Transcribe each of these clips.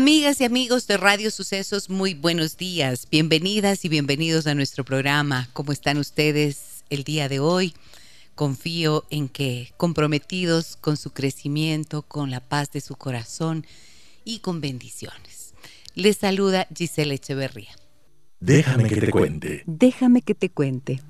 Amigas y amigos de Radio Sucesos, muy buenos días. Bienvenidas y bienvenidos a nuestro programa. ¿Cómo están ustedes el día de hoy? Confío en que comprometidos con su crecimiento, con la paz de su corazón y con bendiciones. Les saluda Gisela Echeverría. Déjame que te cuente. Déjame que te cuente.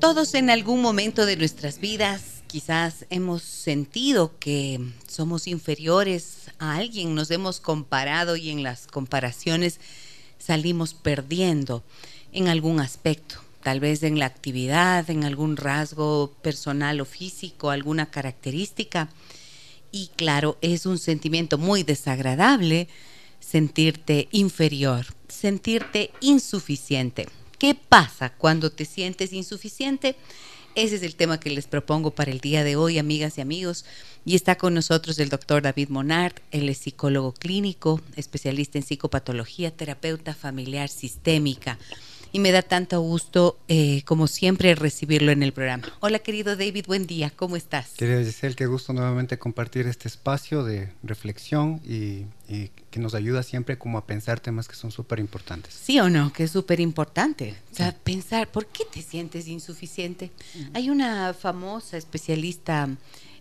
Todos en algún momento de nuestras vidas quizás hemos sentido que somos inferiores a alguien, nos hemos comparado y en las comparaciones salimos perdiendo en algún aspecto, tal vez en la actividad, en algún rasgo personal o físico, alguna característica. Y claro, es un sentimiento muy desagradable sentirte inferior, sentirte insuficiente. ¿Qué pasa cuando te sientes insuficiente? Ese es el tema que les propongo para el día de hoy, amigas y amigos. Y está con nosotros el doctor David Monard. Él es psicólogo clínico, especialista en psicopatología, terapeuta familiar sistémica y me da tanto gusto, eh, como siempre, recibirlo en el programa. Hola, querido David, buen día, ¿cómo estás? Querido Giselle, qué gusto nuevamente compartir este espacio de reflexión y, que nos ayuda siempre como a pensar temas que son súper importantes. Sí o no, que es súper importante. O sea, pensar, ¿por qué te sientes insuficiente? Hay una famosa especialista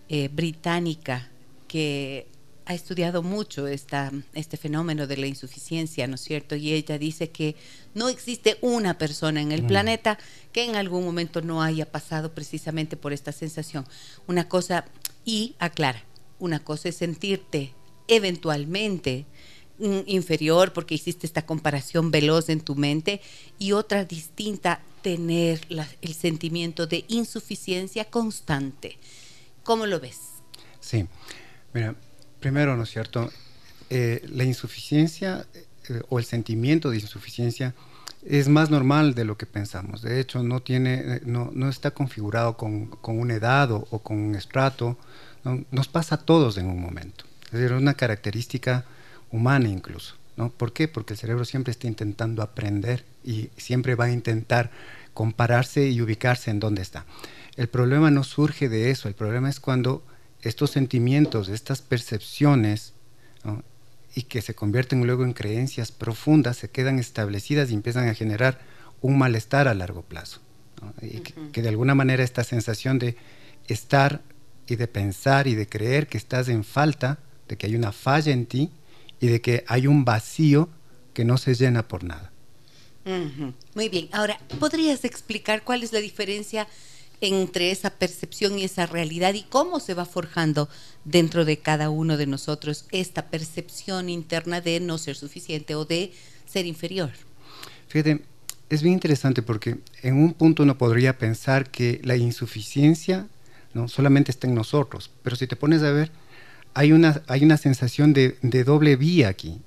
eh, británica que ha estudiado mucho esta, este fenómeno de la insuficiencia, ¿no es cierto? Y ella dice que no existe una persona en el mm. planeta que en algún momento no haya pasado precisamente por esta sensación. Una cosa, y aclara, una cosa es sentirte eventualmente mm, inferior porque hiciste esta comparación veloz en tu mente y otra distinta tener el sentimiento de insuficiencia constante. ¿Cómo lo ves? Sí, mira, Primero, ¿no es cierto? Eh, la insuficiencia eh, o el sentimiento de insuficiencia es más normal de lo que pensamos. De hecho, no, tiene, no, no está configurado con, con, una edad o, con un estrato. Nos pasa a todos en un momento. Es decir, una característica humana incluso. ¿no? ¿Por qué? Porque el cerebro siempre está intentando aprender y siempre va a intentar compararse y ubicarse en dónde está. El problema no surge de eso, el problema es cuando estos sentimientos, estas percepciones, y que se convierten luego en creencias profundas, se quedan establecidas y empiezan a generar un malestar a largo plazo. Y que, de alguna manera esta sensación de estar y de pensar y de creer que estás en falta, de que hay una falla en ti y de que hay un vacío que no se llena por nada. Muy bien, ahora, ¿podrías explicar cuál es la diferencia entre esa percepción y esa realidad y cómo se va forjando dentro de cada uno de nosotros esta percepción interna de no ser suficiente o de ser inferior. Fíjate, es bien interesante porque en un punto uno podría pensar que la insuficiencia no solamente está en nosotros, pero si te pones a ver, hay una, hay una sensación de, doble vía aquí.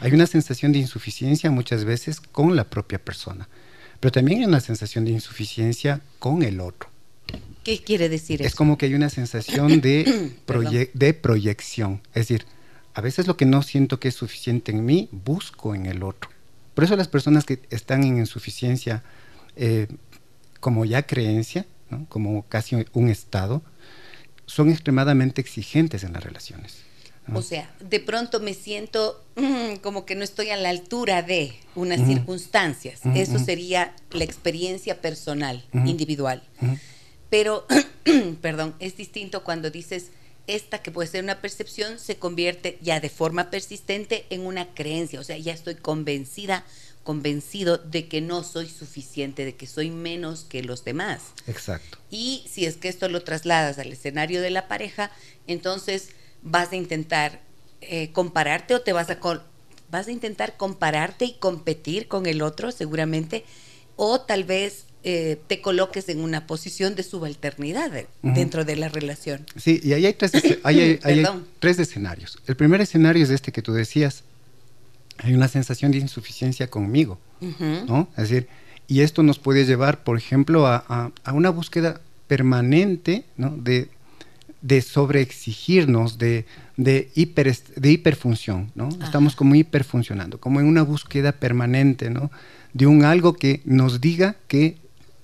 Hay una sensación de insuficiencia muchas veces con la propia persona. Pero también hay una sensación de insuficiencia con el otro. ¿Qué quiere decir eso? Es como que hay una sensación de, de proyección. Es decir, a veces lo que no siento que es suficiente en mí, busco en el otro. Por eso las personas que están en insuficiencia eh, como ya creencia, como casi un estado, son extremadamente exigentes en las relaciones. O sea, de pronto me siento mm, como que no estoy a la altura de unas circunstancias. Eso sería la experiencia personal, individual. Pero, perdón, es distinto cuando dices esta que puede ser una percepción se convierte ya de forma persistente en una creencia. O sea, ya estoy convencida, convencido de que no soy suficiente, de que soy menos que los demás. Exacto. Y si es que esto lo trasladas al escenario de la pareja, entonces vas a intentar eh, compararte o te vas a, vas a intentar compararte y competir con el otro seguramente, o tal vez eh, te coloques en una posición de subalternidad dentro de la relación. Sí, y ahí hay tres, hay, tres escenarios. El primer escenario es este que tú decías. Hay una sensación de insuficiencia conmigo, ¿no? Es decir, y esto nos puede llevar, por ejemplo, a, una búsqueda permanente ¿no? de, de sobreexigirnos, de, de, hiper, de hiperfunción, ¿no? Estamos como hiperfuncionando, como en una búsqueda permanente, ¿no? De un algo que nos diga que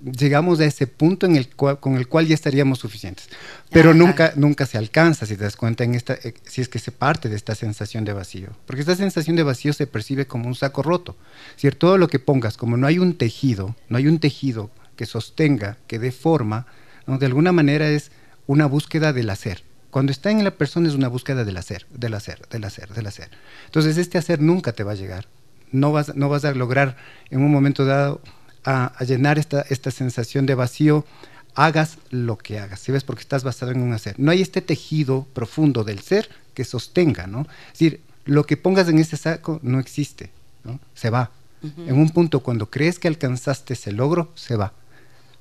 llegamos a ese punto en el con el cual ya estaríamos suficientes. Pero nunca, nunca se alcanza, si te das cuenta, en esta, eh, si es que se parte de esta sensación de vacío. Porque esta sensación de vacío se percibe como un saco roto. Si todo lo que pongas, como no hay un tejido, no hay un tejido que sostenga, que dé forma, de alguna manera es una búsqueda del hacer. Cuando está en la persona es una búsqueda del hacer, del hacer, del hacer, del hacer. Entonces este hacer nunca te va a llegar. No vas, no vas a lograr en un momento dado a, llenar esta, esta sensación de vacío, hagas lo que hagas, ¿sí ves? Porque estás basado en un hacer. No hay este tejido profundo del ser que sostenga, ¿no? Es decir, lo que pongas en ese saco no existe, ¿no? Se va. En un punto, cuando crees que alcanzaste ese logro, se va.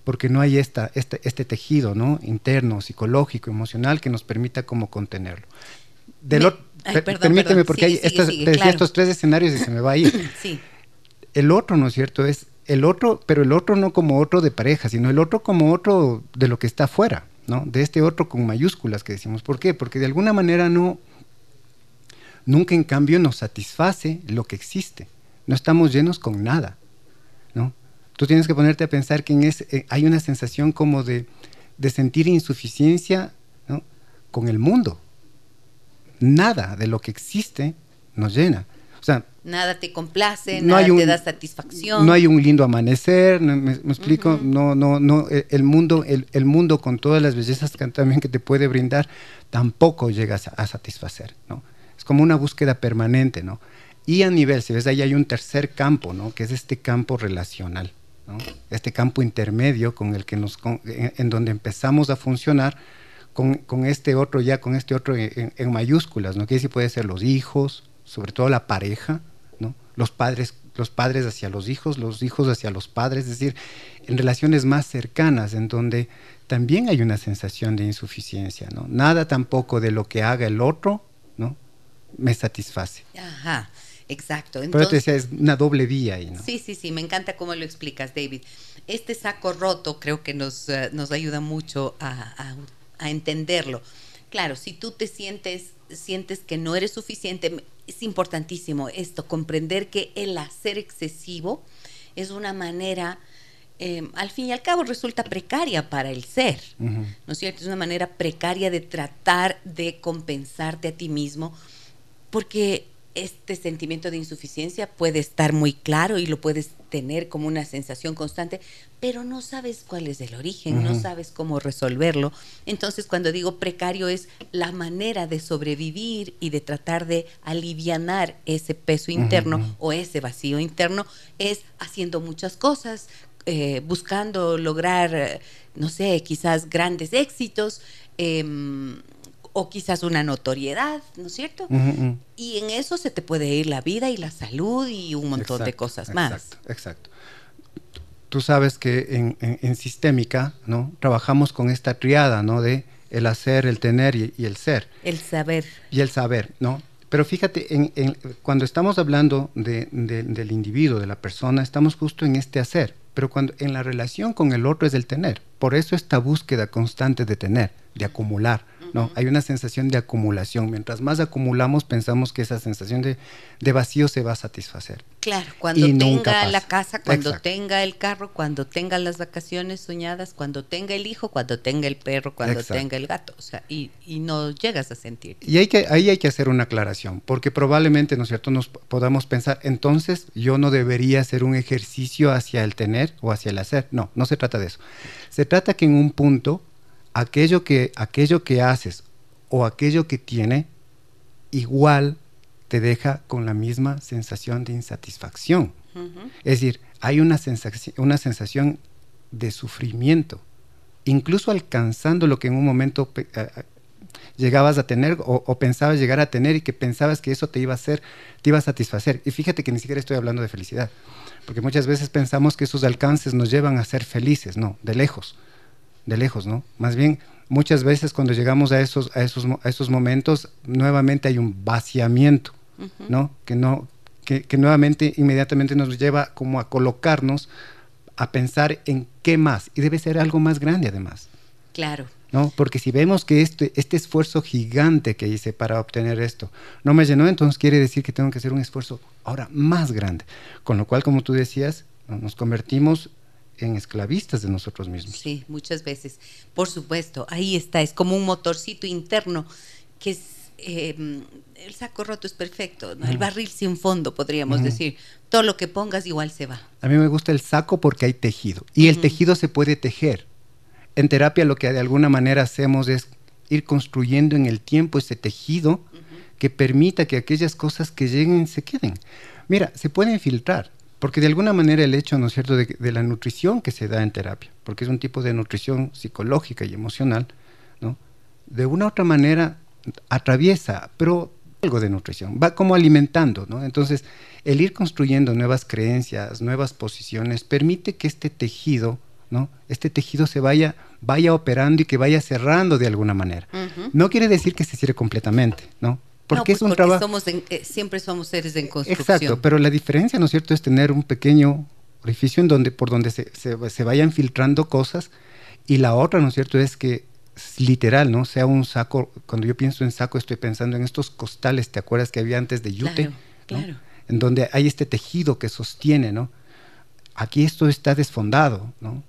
Porque no hay esta, este, este tejido, ¿no? Interno, psicológico, emocional que nos permita como contenerlo. permíteme, porque hay estos, tres escenarios y se me va a ir. sí. El otro, ¿no es cierto? Es el otro, pero el otro no como otro de pareja, sino el otro como otro de lo que está afuera, ¿no? De este otro con mayúsculas que decimos. ¿Por qué? Porque de alguna manera no, nunca en cambio nos satisface lo que existe. No estamos llenos con nada, ¿no? Tú tienes que ponerte a pensar que en eh, hay una sensación como de, de sentir insuficiencia ¿no? con el mundo. Nada de lo que existe nos llena. O sea, nada te complace, nada te da satisfacción. No hay un lindo amanecer, me, explico, no, no, no, e, el mundo, el, el, mundo con todas las bellezas que, también que te puede brindar, tampoco llegas a, satisfacer, ¿no? Es como una búsqueda permanente, ¿no? Y a nivel, si ves, ahí hay un tercer campo, ¿no? Que es este campo relacional, Este campo intermedio con el que nos, en, donde empezamos a funcionar con, con, este otro ya, con este otro en, en mayúsculas, ¿no? Que sí puede ser los hijos, sobre todo la pareja, ¿no? Los padres, los padres hacia los hijos, los hijos hacia los padres, es decir, en relaciones más cercanas, en donde también hay una sensación de insuficiencia, ¿no? Nada tampoco de lo que haga el otro, ¿no? Me satisface. Ajá. Exacto. Entonces, Pero te decía, es una doble vía ahí, ¿no? Sí, sí, sí, me encanta cómo lo explicas, David. Este saco roto creo que nos, eh, nos ayuda mucho a, a entenderlo. Claro, si tú te sientes, sientes que no eres suficiente, es importantísimo esto, comprender que el hacer excesivo es una manera, em, al fin y al cabo, resulta precaria para el ser, ¿no es cierto? Es una manera precaria de tratar de compensarte a ti mismo, porque este sentimiento de insuficiencia puede estar muy claro y lo puedes tener como una sensación constante, pero no sabes cuál es el origen, no sabes cómo resolverlo. Entonces, cuando digo precario es la manera de sobrevivir y de tratar de alivianar ese peso interno o ese vacío interno es haciendo muchas cosas, eh, buscando lograr, no sé, quizás grandes éxitos. Em, o quizás una notoriedad, ¿no es cierto? Y en eso se te puede ir la vida y la salud y un montón de cosas más. Exacto, exacto. Tú sabes que en, sistémica, ¿no? Trabajamos con esta triada, ¿no? De el hacer, el tener y, el ser. El saber. Y el saber, ¿no? Pero fíjate, en, cuando estamos hablando del individuo, de la persona, estamos justo en este hacer. Pero cuando en la relación con el otro es el tener. Por eso esta búsqueda constante de tener, de acumular no, hay una sensación de acumulación. Mientras más acumulamos, pensamos que esa sensación de, vacío se va a satisfacer. Claro, cuando tenga la casa, cuando tenga el carro, cuando tenga las vacaciones soñadas, cuando tenga el hijo, cuando tenga el perro, cuando tenga el gato. O sea, y, no llegas a sentir. Y hay que, ahí hay que hacer una aclaración, porque probablemente, ¿no es cierto?, nos podamos pensar, entonces yo no debería hacer un ejercicio hacia el tener o hacia el hacer. No, no se trata de eso. Se trata que en un punto aquello que, aquello que haces o aquello que tiene, igual te deja con la misma sensación de insatisfacción. Es decir, hay una sensación, una sensación de sufrimiento, incluso alcanzando lo que en un momento llegabas a tener o, pensabas llegar a tener y que pensabas que eso te iba a hacer, te iba a satisfacer. Y fíjate que ni siquiera estoy hablando de felicidad, porque muchas veces pensamos que esos alcances nos llevan a ser felices, no, de lejos, de lejos, ¿no? Más bien, muchas veces cuando llegamos a esos, a esos, a esos momentos, nuevamente hay un vaciamiento, ¿no? Que no, que, que nuevamente, inmediatamente nos lleva como a colocarnos a pensar en qué más, y debe ser algo más grande además. Claro. ¿no? Porque si vemos que este, este esfuerzo gigante que hice para obtener esto no me llenó, entonces quiere decir que tengo que hacer un esfuerzo ahora más grande. Con lo cual, como tú decías, nos convertimos en esclavistas de nosotros mismos. Sí, muchas veces. Por supuesto, ahí está, es como un motorcito interno que es Em, el saco roto es perfecto, el barril sin fondo, podríamos decir. Todo lo que pongas igual se va. A mí me gusta el saco porque hay tejido y el tejido se puede tejer. En terapia lo que de alguna manera hacemos es ir construyendo en el tiempo ese tejido que permita que aquellas cosas que lleguen se queden. Mira, se pueden filtrar, porque de alguna manera el hecho, ¿no es cierto?, de, de, la nutrición que se da en terapia, porque es un tipo de nutrición psicológica y emocional, ¿no? De una u otra manera atraviesa, pero algo de nutrición, va como alimentando, ¿no? Entonces, el ir construyendo nuevas creencias, nuevas posiciones, permite que este tejido, ¿no? Este tejido se vaya, vaya operando y que vaya cerrando de alguna manera. No quiere decir que se cierre completamente, ¿no? Porque es un trabajo. Eh, siempre somos seres en construcción. Exacto, pero la diferencia, ¿no es cierto?, es tener un pequeño orificio en donde, por donde se, se vayan filtrando cosas y la otra, ¿no es cierto?, es que literal, ¿no? Sea un saco, cuando yo pienso en saco estoy pensando en estos costales, ¿te acuerdas que había antes de yute? Claro, En donde hay este tejido que sostiene, ¿no? Aquí esto está desfondado, ¿no?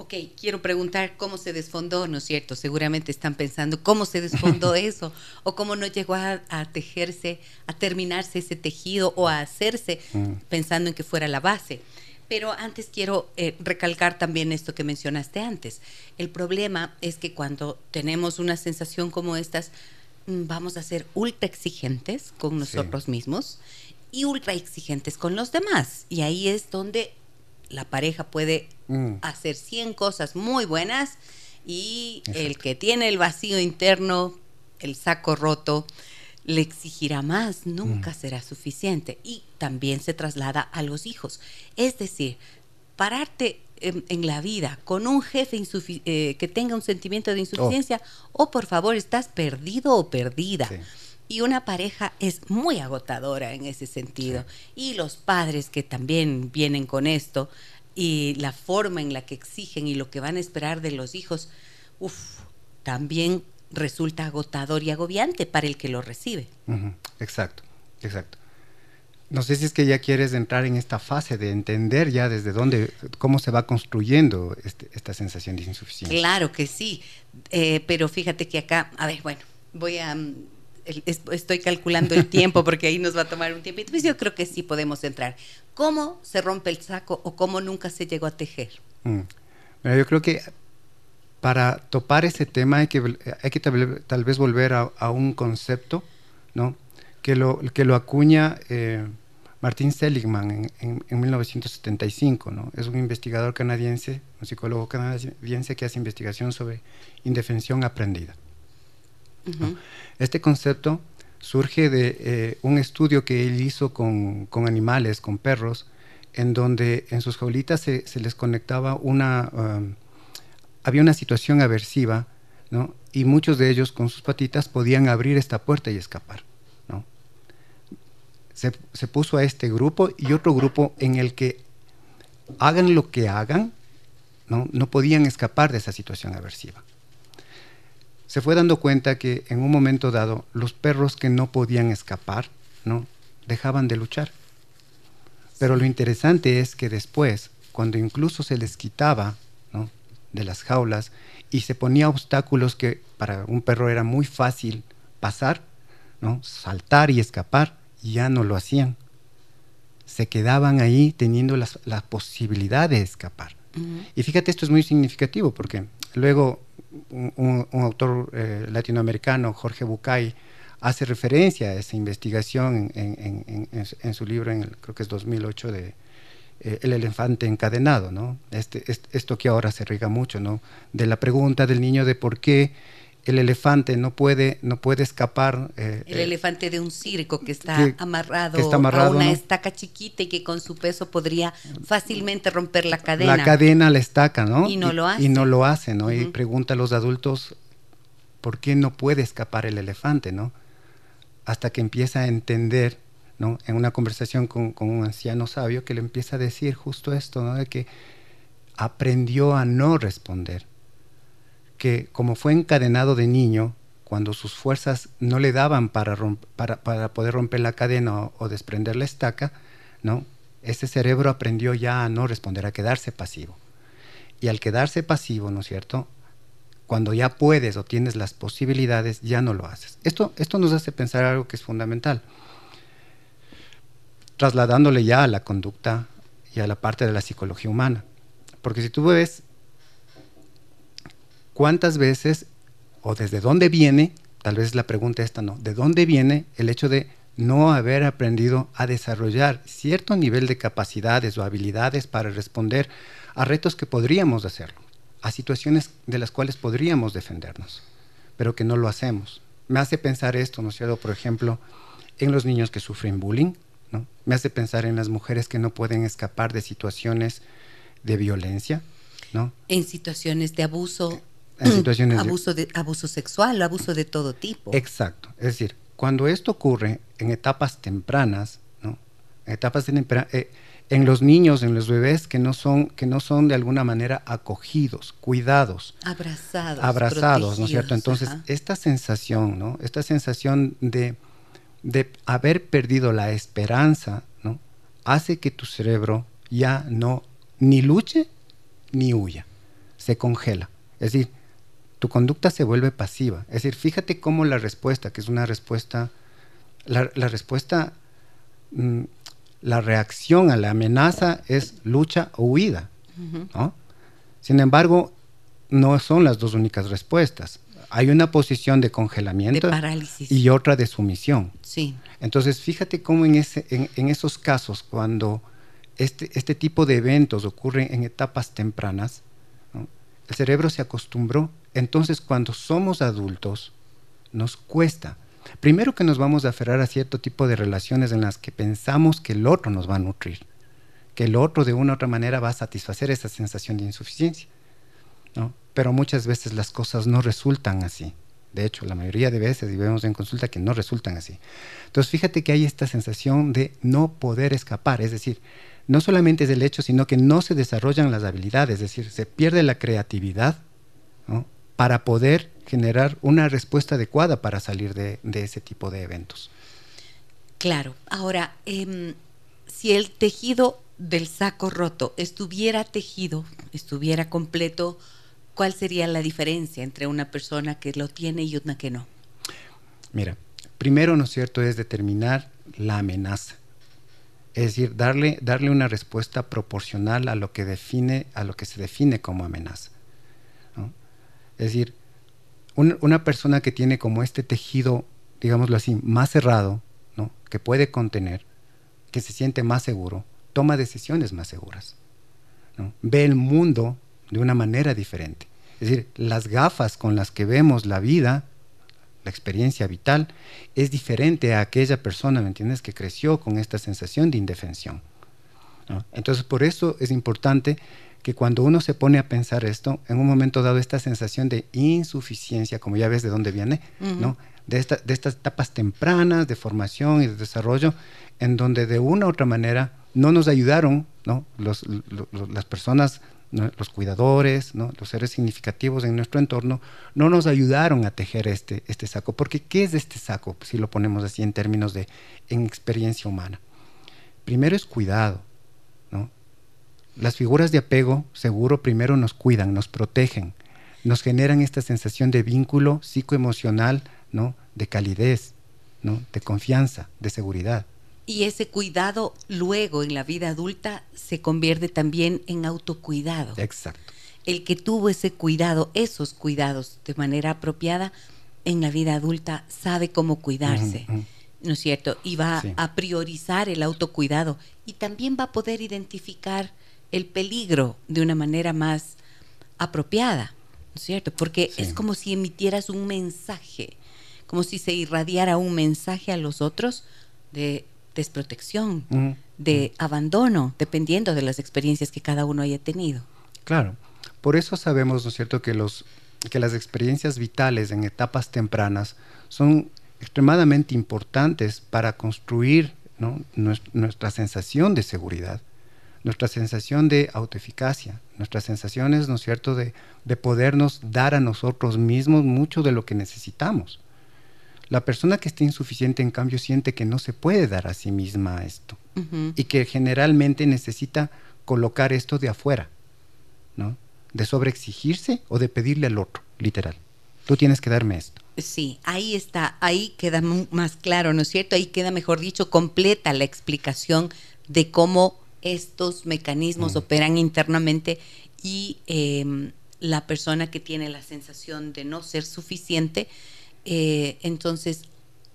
Ok, quiero preguntar cómo se desfondó, ¿no es cierto? Seguramente están pensando cómo se desfondó eso o cómo no llegó a, tejerse, a terminarse ese tejido o a hacerse mm. pensando en que fuera la base. Pero antes quiero eh, recalcar también esto que mencionaste antes. El problema es que cuando tenemos una sensación como estas, mm, vamos a ser ultra exigentes con nosotros mismos y ultra exigentes con los demás. Y ahí es donde la pareja puede mm. hacer 100 cosas muy buenas y el que tiene el vacío interno, el saco roto, le exigirá más, nunca mm. será suficiente. Y también se traslada a los hijos. Es decir, pararte en, la vida con un jefe eh, que tenga un sentimiento de insuficiencia, o oh. por favor, estás perdido o perdida. Y una pareja es muy agotadora en ese sentido. Y los padres que también vienen con esto y la forma en la que exigen y lo que van a esperar de los hijos, uff, también resulta agotador y agobiante para el que lo recibe. Exacto, exacto. No sé si es que ya quieres entrar en esta fase de entender ya desde dónde, cómo se va construyendo este, esta sensación de insuficiencia. Claro que sí, eh, pero fíjate que acá, a ver, bueno, voy a, estoy calculando el tiempo porque ahí nos va a tomar un tiempo. Entonces yo creo que sí podemos entrar. ¿Cómo se rompe el saco o cómo nunca se llegó a tejer? Mm. yo creo que para topar ese tema hay que, hay que tal, vez volver a, un concepto ¿no? que, lo, que lo acuña eh, Martin Seligman en, 1975. ¿no? Es un investigador canadiense, un psicólogo canadiense que hace investigación sobre indefensión aprendida. Este concepto surge de eh, un estudio que él hizo con, animales, con perros, en donde en sus jaulitas se, les conectaba una... Um, había una situación aversiva, ¿no? Y muchos de ellos con sus patitas podían abrir esta puerta y escapar, ¿no? Se, puso a este grupo y otro grupo en el que hagan lo que hagan, ¿no? no podían escapar de esa situación aversiva. Se fue dando cuenta que en un momento dado los perros que no podían escapar, ¿no? dejaban de luchar. Pero lo interesante es que después, cuando incluso se les quitaba de las jaulas y se ponía obstáculos que para un perro era muy fácil pasar, ¿no? saltar y escapar, y ya no lo hacían. Se quedaban ahí teniendo la posibilidad de escapar. Y fíjate, esto es muy significativo porque luego un, autor eh, latinoamericano, Jorge Bucay, hace referencia a esa investigación en, su libro, en creo que es 2008, de eh, el elefante encadenado, ¿no? Este, esto que ahora se riga mucho, ¿no? De la pregunta del niño de por qué el elefante no puede, no puede escapar. Eh, el elefante de un circo que está, amarrado, a una estaca chiquita y que con su peso podría fácilmente romper la cadena. La cadena, la estaca, ¿no? Y no lo hace. Y, no lo hace, ¿no? Y pregunta a los adultos, ¿por qué no puede escapar el elefante, ¿no? Hasta que empieza a entender, ¿no? En una conversación con, con un anciano sabio que le empieza a decir justo esto, ¿no? De que aprendió a no responder que como fue encadenado de niño, cuando sus fuerzas no le daban para, para, poder romper la cadena o, desprender la estaca, ¿no? ese cerebro aprendió ya a no responder, a quedarse pasivo. Y al quedarse pasivo, ¿no es cierto? Cuando ya puedes o tienes las posibilidades, ya no lo haces. Esto, esto nos hace pensar algo que es fundamental. Trasladándole ya a la conducta y a la parte de la psicología humana. Porque si tú ves ¿Cuántas veces o desde dónde viene, tal vez la pregunta esta no, ¿de dónde viene el hecho de no haber aprendido a desarrollar cierto nivel de capacidades o habilidades para responder a retos que podríamos hacerlo, a situaciones de las cuales podríamos defendernos, pero que no lo hacemos? Me hace pensar esto, ¿no es cierto? Por ejemplo, en los niños que sufren bullying, ¿no? Me hace pensar en las mujeres que no pueden escapar de situaciones de violencia, ¿no? En situaciones de abuso en situaciones abuso de abuso sexual, abuso de todo tipo. Exacto, es decir, cuando esto ocurre en etapas tempranas, ¿no? En etapas eh, en los niños, en los bebés que no son que no son de alguna manera acogidos, cuidados, abrazados, abrazados, ¿no es cierto? Entonces, esta sensación, ¿no? Esta sensación de de haber perdido la esperanza, ¿no? Hace que tu cerebro ya no ni luche ni huya, se congela. Es decir, tu conducta se vuelve pasiva. Es decir, fíjate cómo la respuesta, que es una respuesta, la, respuesta, mm, la reacción a la amenaza es lucha o huida. Sin embargo, no son las dos únicas respuestas. Hay una posición de congelamiento y otra de sumisión. Sí. Entonces, fíjate cómo en, ese, en, esos casos, cuando este, este, tipo de eventos ocurren en etapas tempranas, el cerebro se acostumbró entonces, cuando somos adultos, nos cuesta. Primero que nos vamos a aferrar a cierto tipo de relaciones en las que pensamos que el otro nos va a nutrir, que el otro de una u otra manera va a satisfacer esa sensación de insuficiencia. ¿no? Pero muchas veces las cosas no resultan así. De hecho, la mayoría de veces, y vemos en consulta que no resultan así. Entonces, fíjate que hay esta sensación de no poder escapar, es decir, no solamente es el hecho, sino que no se desarrollan las habilidades, es decir, se pierde la creatividad, ¿no? Para poder generar una respuesta adecuada para salir de, ese tipo de eventos. Claro. Ahora, em, si el tejido del saco roto estuviera tejido, estuviera completo, ¿cuál sería la diferencia entre una persona que lo tiene y una que no? Mira, primero, ¿no es cierto?, es determinar la amenaza. Es decir, darle, darle una respuesta proporcional a lo que define, a lo que se define como amenaza. Es decir, una persona que tiene como este tejido, digámoslo así, más cerrado, ¿no? que puede contener, que se siente más seguro, toma decisiones más seguras. Ve el mundo de una manera diferente. Es decir, las gafas con las que vemos la vida, la experiencia vital, es diferente a aquella persona, ¿me entiendes?, que creció con esta sensación de indefensión. Entonces, por eso es importante que cuando uno se pone a pensar esto, en un momento dado esta sensación de insuficiencia, como ya ves de dónde viene, ¿no? De, de estas etapas tempranas de formación y de desarrollo, en donde de una u otra manera no nos ayudaron ¿no? Los, las personas, los cuidadores, ¿no? los seres significativos en nuestro entorno, no nos ayudaron a tejer este, este saco. Porque ¿qué es este saco? Si lo ponemos así en términos de en experiencia humana. Primero es cuidado, las figuras de apego seguro primero nos cuidan, nos protegen, nos generan esta sensación de vínculo psicoemocional, ¿no? De calidez, ¿no? De confianza, de seguridad. Y ese cuidado luego en la vida adulta se convierte también en autocuidado. Exacto. El que tuvo ese cuidado, esos cuidados de manera apropiada, en la vida adulta sabe cómo cuidarse. ¿no es cierto? Y va a priorizar el autocuidado y también va a poder identificar el peligro de una manera más apropiada. ¿no es cierto? Porque es como si emitieras un mensaje, como si se irradiara un mensaje a los otros de desprotección, de abandono, dependiendo de las experiencias que cada uno haya tenido. Claro, por eso sabemos, ¿no es cierto?, que, los, que las experiencias vitales en etapas tempranas son extremadamente importantes para construir nuestra sensación de seguridad, nuestra sensación de autoeficacia, nuestras sensaciones, ¿no es cierto?, de, de podernos dar a nosotros mismos mucho de lo que necesitamos. La persona que está insuficiente, en cambio, siente que no se puede dar a sí misma esto y que generalmente necesita colocar esto de afuera, ¿no? De sobreexigirse o de pedirle al otro, literal. Tú tienes que darme esto. Sí, ahí está, ahí queda más claro, ¿no es cierto? Ahí queda, mejor dicho, completa la explicación de cómo estos mecanismos mm. operan internamente y em, la persona que tiene la sensación de no ser suficiente, eh, entonces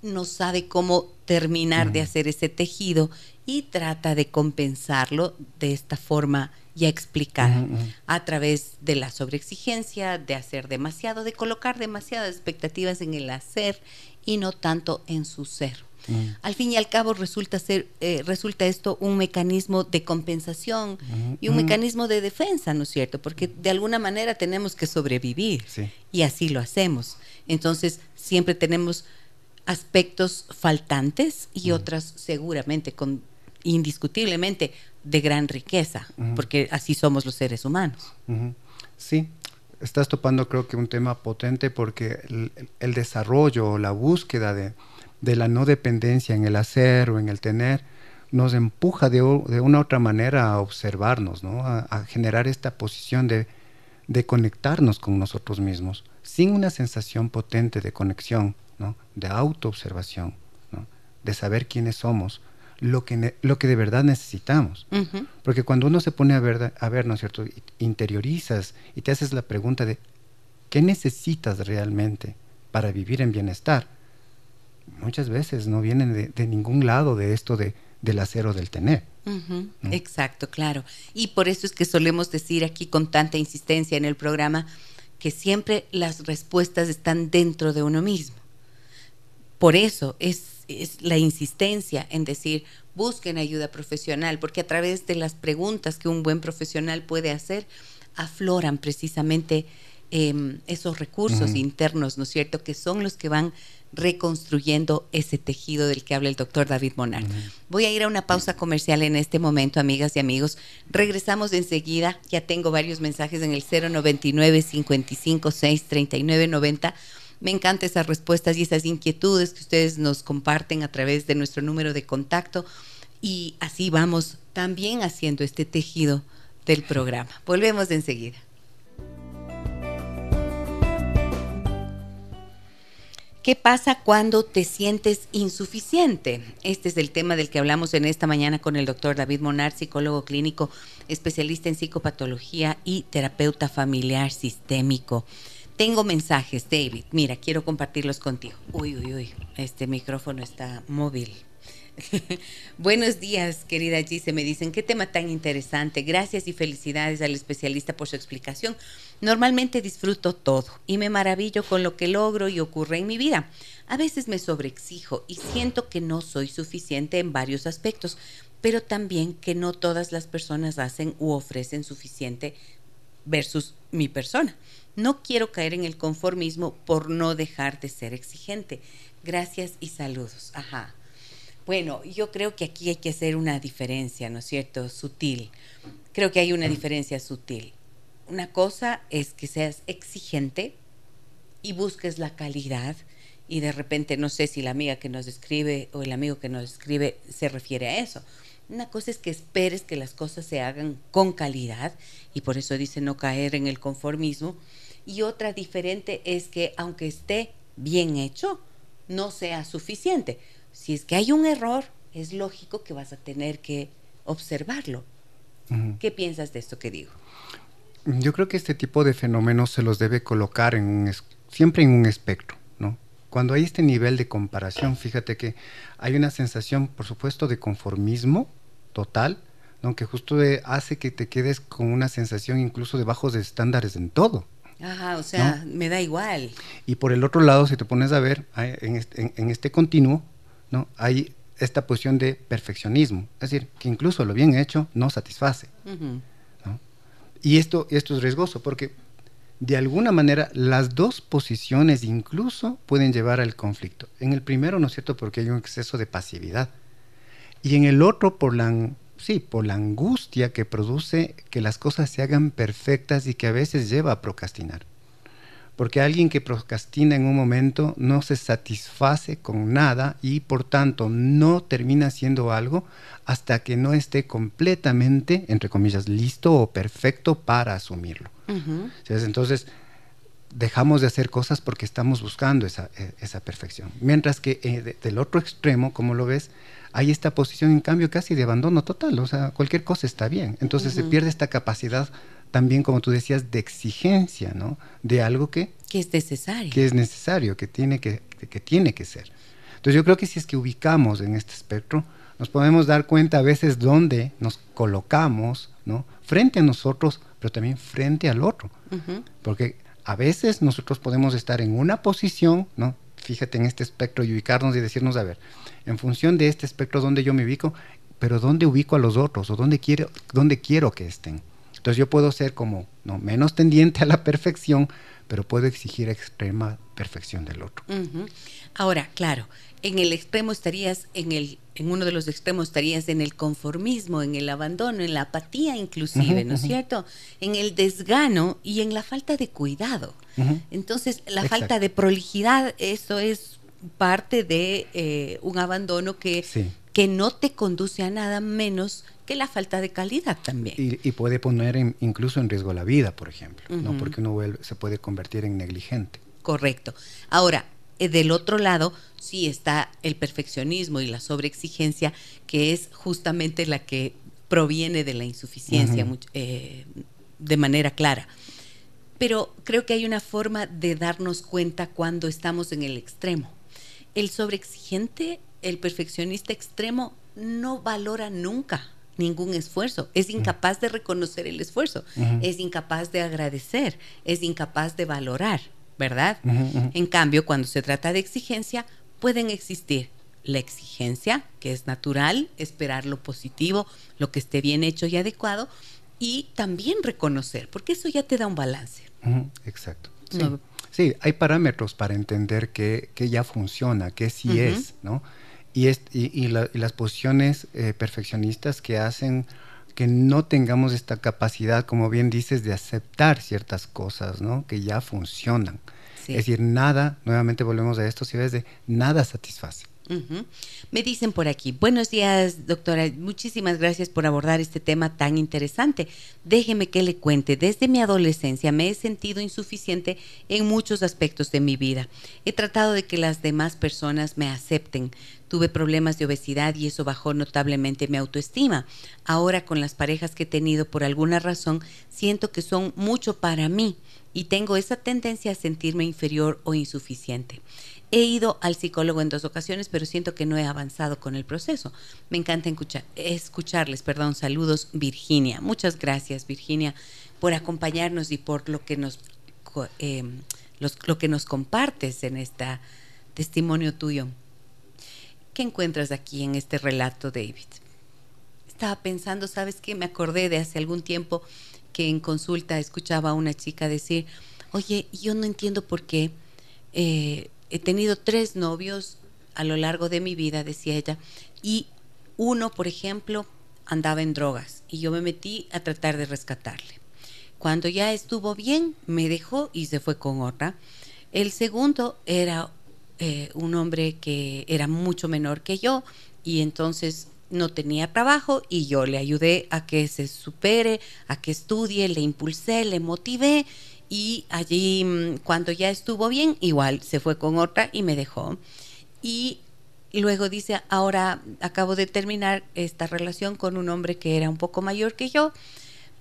no sabe cómo terminar de mm. hacer ese tejido y trata de compensarlo de esta forma ya explicada a través de la sobreexigencia, de hacer demasiado, de colocar demasiadas expectativas en el hacer y no tanto en su ser. Al fin y al cabo resulta ser eh, resulta esto un mecanismo de compensación y un mecanismo de defensa, ¿no es cierto? Porque de alguna manera tenemos que sobrevivir y así lo hacemos. Entonces siempre tenemos aspectos faltantes y otras seguramente con indiscutiblemente de gran riqueza, porque así somos los seres humanos. Sí, estás topando creo que un tema potente porque el, desarrollo la búsqueda de, la no dependencia en el hacer o en el tener nos empuja de, una u otra manera a observarnos, ¿no? a, generar esta posición de, de, conectarnos con nosotros mismos, sin una sensación potente de conexión, ¿no? de autoobservación, ¿no? de saber quiénes somos, lo que, lo que de verdad necesitamos. Porque cuando uno se pone a ver, a ver, ¿no es cierto? Interiorizas y te haces la pregunta de, ¿qué necesitas realmente para vivir en bienestar? Muchas veces no vienen de, ningún lado de esto de, del hacer o del tener. Exacto, claro. Y por eso es que solemos decir aquí con tanta insistencia en el programa que siempre las respuestas están dentro de uno mismo. Por eso es es la insistencia en decir, busquen ayuda profesional, porque a través de las preguntas que un buen profesional puede hacer, afloran precisamente em, esos recursos internos, ¿no es cierto?, que son los que van reconstruyendo ese tejido del que habla el doctor David Monard. Voy a ir a una pausa comercial en este momento, amigas y amigos. Regresamos enseguida. Ya tengo varios mensajes en el 099 556 3990 me encantan esas respuestas y esas inquietudes que ustedes nos comparten a través de nuestro número de contacto y así vamos también haciendo este tejido del programa. Volvemos enseguida. ¿Qué pasa cuando te sientes insuficiente? Este es el tema del que hablamos en esta mañana con el doctor David Monar, psicólogo clínico, especialista en psicopatología y terapeuta familiar sistémico. Tengo mensajes, David. Mira, quiero compartirlos contigo. Uy, uy, uy. Este micrófono está móvil. Buenos días, querida Gise. Me dicen, qué tema tan interesante. Gracias y felicidades al especialista por su explicación. Normalmente disfruto todo y me maravillo con lo que logro y ocurre en mi vida. A veces me sobreexijo y siento que no soy suficiente en varios aspectos, pero también que no todas las personas hacen u ofrecen suficiente versus mi persona. No quiero caer en el conformismo por no dejar de ser exigente. Gracias y saludos. Ajá. Bueno, yo creo que aquí hay que hacer una diferencia, ¿no es cierto? Sutil. Creo que hay una diferencia sutil. Una cosa es que seas exigente y busques la calidad y de repente no sé si la amiga que nos escribe o el amigo que nos escribe se refiere a eso. Una cosa es que esperes que las cosas se hagan con calidad y por eso dice no caer en el conformismo y otra diferente es que aunque esté bien hecho, no sea suficiente. Si es que hay un error, es lógico que vas a tener que observarlo. ¿Qué piensas de esto que digo? Yo creo que este tipo de fenómenos se los debe colocar en siempre en un espectro, ¿no? Cuando hay este nivel de comparación, fíjate que hay una sensación, por supuesto, de conformismo total, ¿no? que justo hace que te quedes con una sensación incluso de bajos estándares en todo. Ajá, o sea, me da igual. Y por el otro lado, si te pones a ver, en este, en este continuo, ¿no? hay esta posición de perfeccionismo, es decir, que incluso lo bien hecho no satisface. Y esto, esto es riesgoso porque de alguna manera las dos posiciones incluso pueden llevar al conflicto. En el primero, ¿no es cierto?, porque hay un exceso de pasividad. Y en el otro, por la, sí, por la angustia que produce que las cosas se hagan perfectas y que a veces lleva a procrastinar porque alguien que procrastina en un momento no se satisface con nada y por tanto no termina haciendo algo hasta que no esté completamente, entre comillas, listo o perfecto para asumirlo. Entonces, dejamos de hacer cosas porque estamos buscando esa, e, perfección. Mientras que eh, del otro extremo, como lo ves, hay esta posición en cambio casi de abandono total, o sea, cualquier cosa está bien. Entonces se pierde esta capacidad también, como tú decías, de exigencia, ¿no? De algo que... Que es necesario. Que es necesario, que tiene que, que tiene que ser. Entonces yo creo que si es que ubicamos en este espectro, nos podemos dar cuenta a veces dónde nos colocamos, ¿no? Frente a nosotros, pero también frente al otro. Porque a veces nosotros podemos estar en una posición, ¿no? Fíjate en este espectro y ubicarnos y decirnos, a ver, en función de este espectro, ¿dónde yo me ubico? Pero ¿dónde ubico a los otros? ¿O dónde quiero, dónde quiero que estén? Entonces yo puedo ser como no menos tendiente a la perfección, pero puedo exigir extrema perfección del otro. Ahora, claro, en el extremo estarías en el en uno de los extremos estarías en el conformismo, en el abandono, en la apatía inclusive, ¿no es cierto? En el desgano y en la falta de cuidado. Entonces, la falta de prolijidad, eso es parte de eh, un abandono que, que no te conduce a nada menos que la falta de calidad también. Y, puede poner incluso en riesgo la vida, por ejemplo, ¿no? porque uno se puede convertir en negligente. Correcto. Ahora, eh, del otro lado, sí está el perfeccionismo y la sobreexigencia, que es justamente la que proviene de la insuficiencia eh, de manera clara. Pero creo que hay una forma de darnos cuenta cuando estamos en el extremo. El sobreexigente, el perfeccionista extremo, no valora nunca ningún esfuerzo, es incapaz de reconocer el esfuerzo, es incapaz de agradecer, es incapaz de valorar, ¿verdad? En cambio, cuando se trata de exigencia, pueden existir la exigencia, que es natural, esperar lo positivo, lo que esté bien hecho y adecuado, y también reconocer, porque eso ya te da un balance. Exacto. Sí. hay parámetros para entender que, ya funciona, que sí es, ¿no? Y, y, las posiciones eh, perfeccionistas que hacen que no tengamos esta capacidad, como bien dices, de aceptar ciertas cosas, ¿no? Que ya funcionan. Es decir, nada, nuevamente volvemos a esto, si ves de nada satisface. Me dicen por aquí, buenos días doctora, muchísimas gracias por abordar este tema tan interesante. Déjeme que le cuente, desde mi adolescencia me he sentido insuficiente en muchos aspectos de mi vida. He tratado de que las demás personas me acepten. Tuve problemas de obesidad y eso bajó notablemente mi autoestima. Ahora con las parejas que he tenido por alguna razón siento que son mucho para mí y tengo esa tendencia a sentirme inferior o insuficiente. He ido al psicólogo en dos ocasiones, pero siento que no he avanzado con el proceso. Me encanta escucharles. Perdón, saludos, Virginia. Muchas gracias, Virginia, por acompañarnos y por lo que nos, em, lo que nos compartes en este testimonio tuyo. ¿Qué encuentras aquí en este relato, David? Estaba pensando, ¿sabes qué? Me acordé de hace algún tiempo que en consulta escuchaba a una chica decir, oye, yo no entiendo por qué eh, he tenido tres novios a lo largo de mi vida, decía ella, y uno, por ejemplo, andaba en drogas y yo me metí a tratar de rescatarle. Cuando ya estuvo bien, me dejó y se fue con otra. El segundo era eh, un hombre que era mucho menor que yo y entonces no tenía trabajo y yo le ayudé a que se supere, a que estudie, le impulsé, le motivé y allí mm, cuando ya estuvo bien, igual se fue con otra y me dejó. Y luego dice, ahora acabo de terminar esta relación con un hombre que era un poco mayor que yo,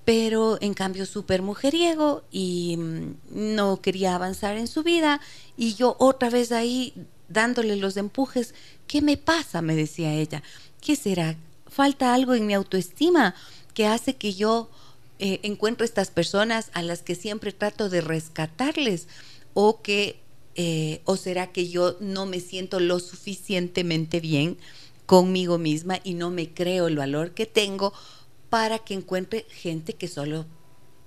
pero en cambio súper mujeriego y mm, no quería avanzar en su vida y yo otra vez ahí dándole los empujes, ¿qué me pasa? me decía ella, ¿qué será? ¿Falta algo en mi autoestima que hace que yo eh, encuentro estas personas a las que siempre trato de rescatarles o que eh, o será que yo no me siento lo suficientemente bien conmigo misma y no me creo el valor que tengo para que encuentre gente que solo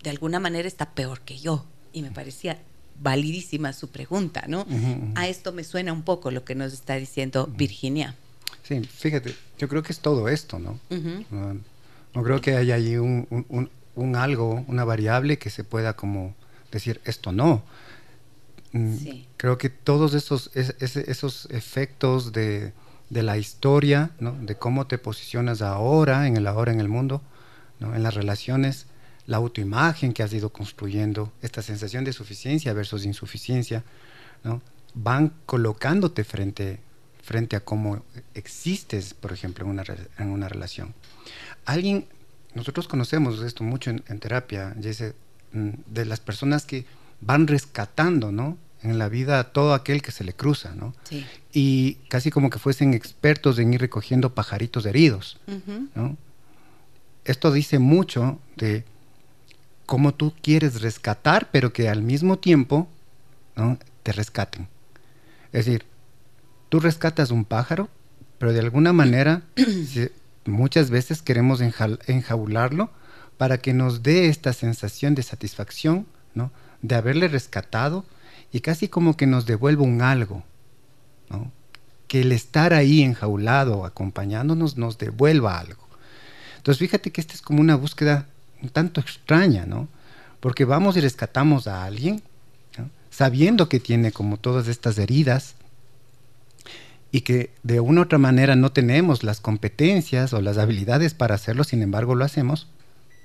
de alguna manera está peor que yo. Y me parecía validísima su pregunta, ¿no? A esto me suena un poco lo que nos está diciendo Virginia. Sí, fíjate, yo creo que es todo esto, ¿no? no, creo que haya un, un, algo, una variable que se pueda como decir esto no. Mm, creo que todos esos, esos efectos de, de la historia, ¿no? de cómo te posicionas ahora, en el ahora en el mundo, ¿no? en las relaciones, la autoimagen que has ido construyendo, esta sensación de suficiencia versus insuficiencia, ¿no? van colocándote frente, frente a cómo existes, por ejemplo, en una, en una relación. Alguien, nosotros conocemos esto mucho en, terapia, mm, de las personas que van rescatando, ¿no? en la vida a todo aquel que se le cruza, ¿no? Sí. Y casi como que fuesen expertos en ir recogiendo pajaritos heridos, ¿no? Esto dice mucho de cómo tú quieres rescatar, pero que al mismo tiempo ¿no? te rescaten. Es decir, tú rescatas un pájaro, pero de alguna manera muchas veces queremos enjaularlo para que nos dé esta sensación de satisfacción, ¿no? de haberle rescatado, y casi como que nos devuelva un algo, ¿no? que el estar ahí enjaulado, acompañándonos, nos devuelva algo. Entonces fíjate que esta es como una búsqueda un tanto extraña, ¿no? Porque vamos y rescatamos a alguien, sabiendo que tiene como todas estas heridas y que de una u otra manera no tenemos las competencias o las habilidades para hacerlo, sin embargo lo hacemos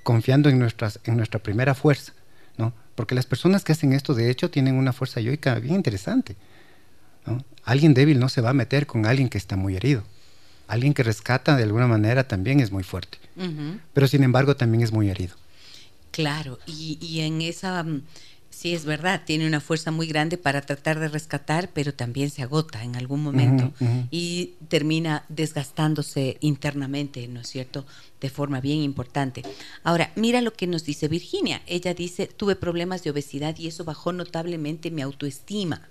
confiando en, nuestras, en nuestra primera fuerza, ¿no? Porque las personas que hacen esto, de hecho, tienen una fuerza yoica bien interesante. Alguien débil no se va a meter con alguien que está muy herido. Alguien que rescata de alguna manera también es muy fuerte. Pero sin embargo también es muy herido. Claro, y, y en esa mm, Sí, es verdad, tiene una fuerza muy grande para tratar de rescatar, pero también se agota en algún momento y termina desgastándose internamente, ¿no es cierto? De forma bien importante. Ahora, mira lo que nos dice Virginia. Ella dice, tuve problemas de obesidad y eso bajó notablemente mi autoestima.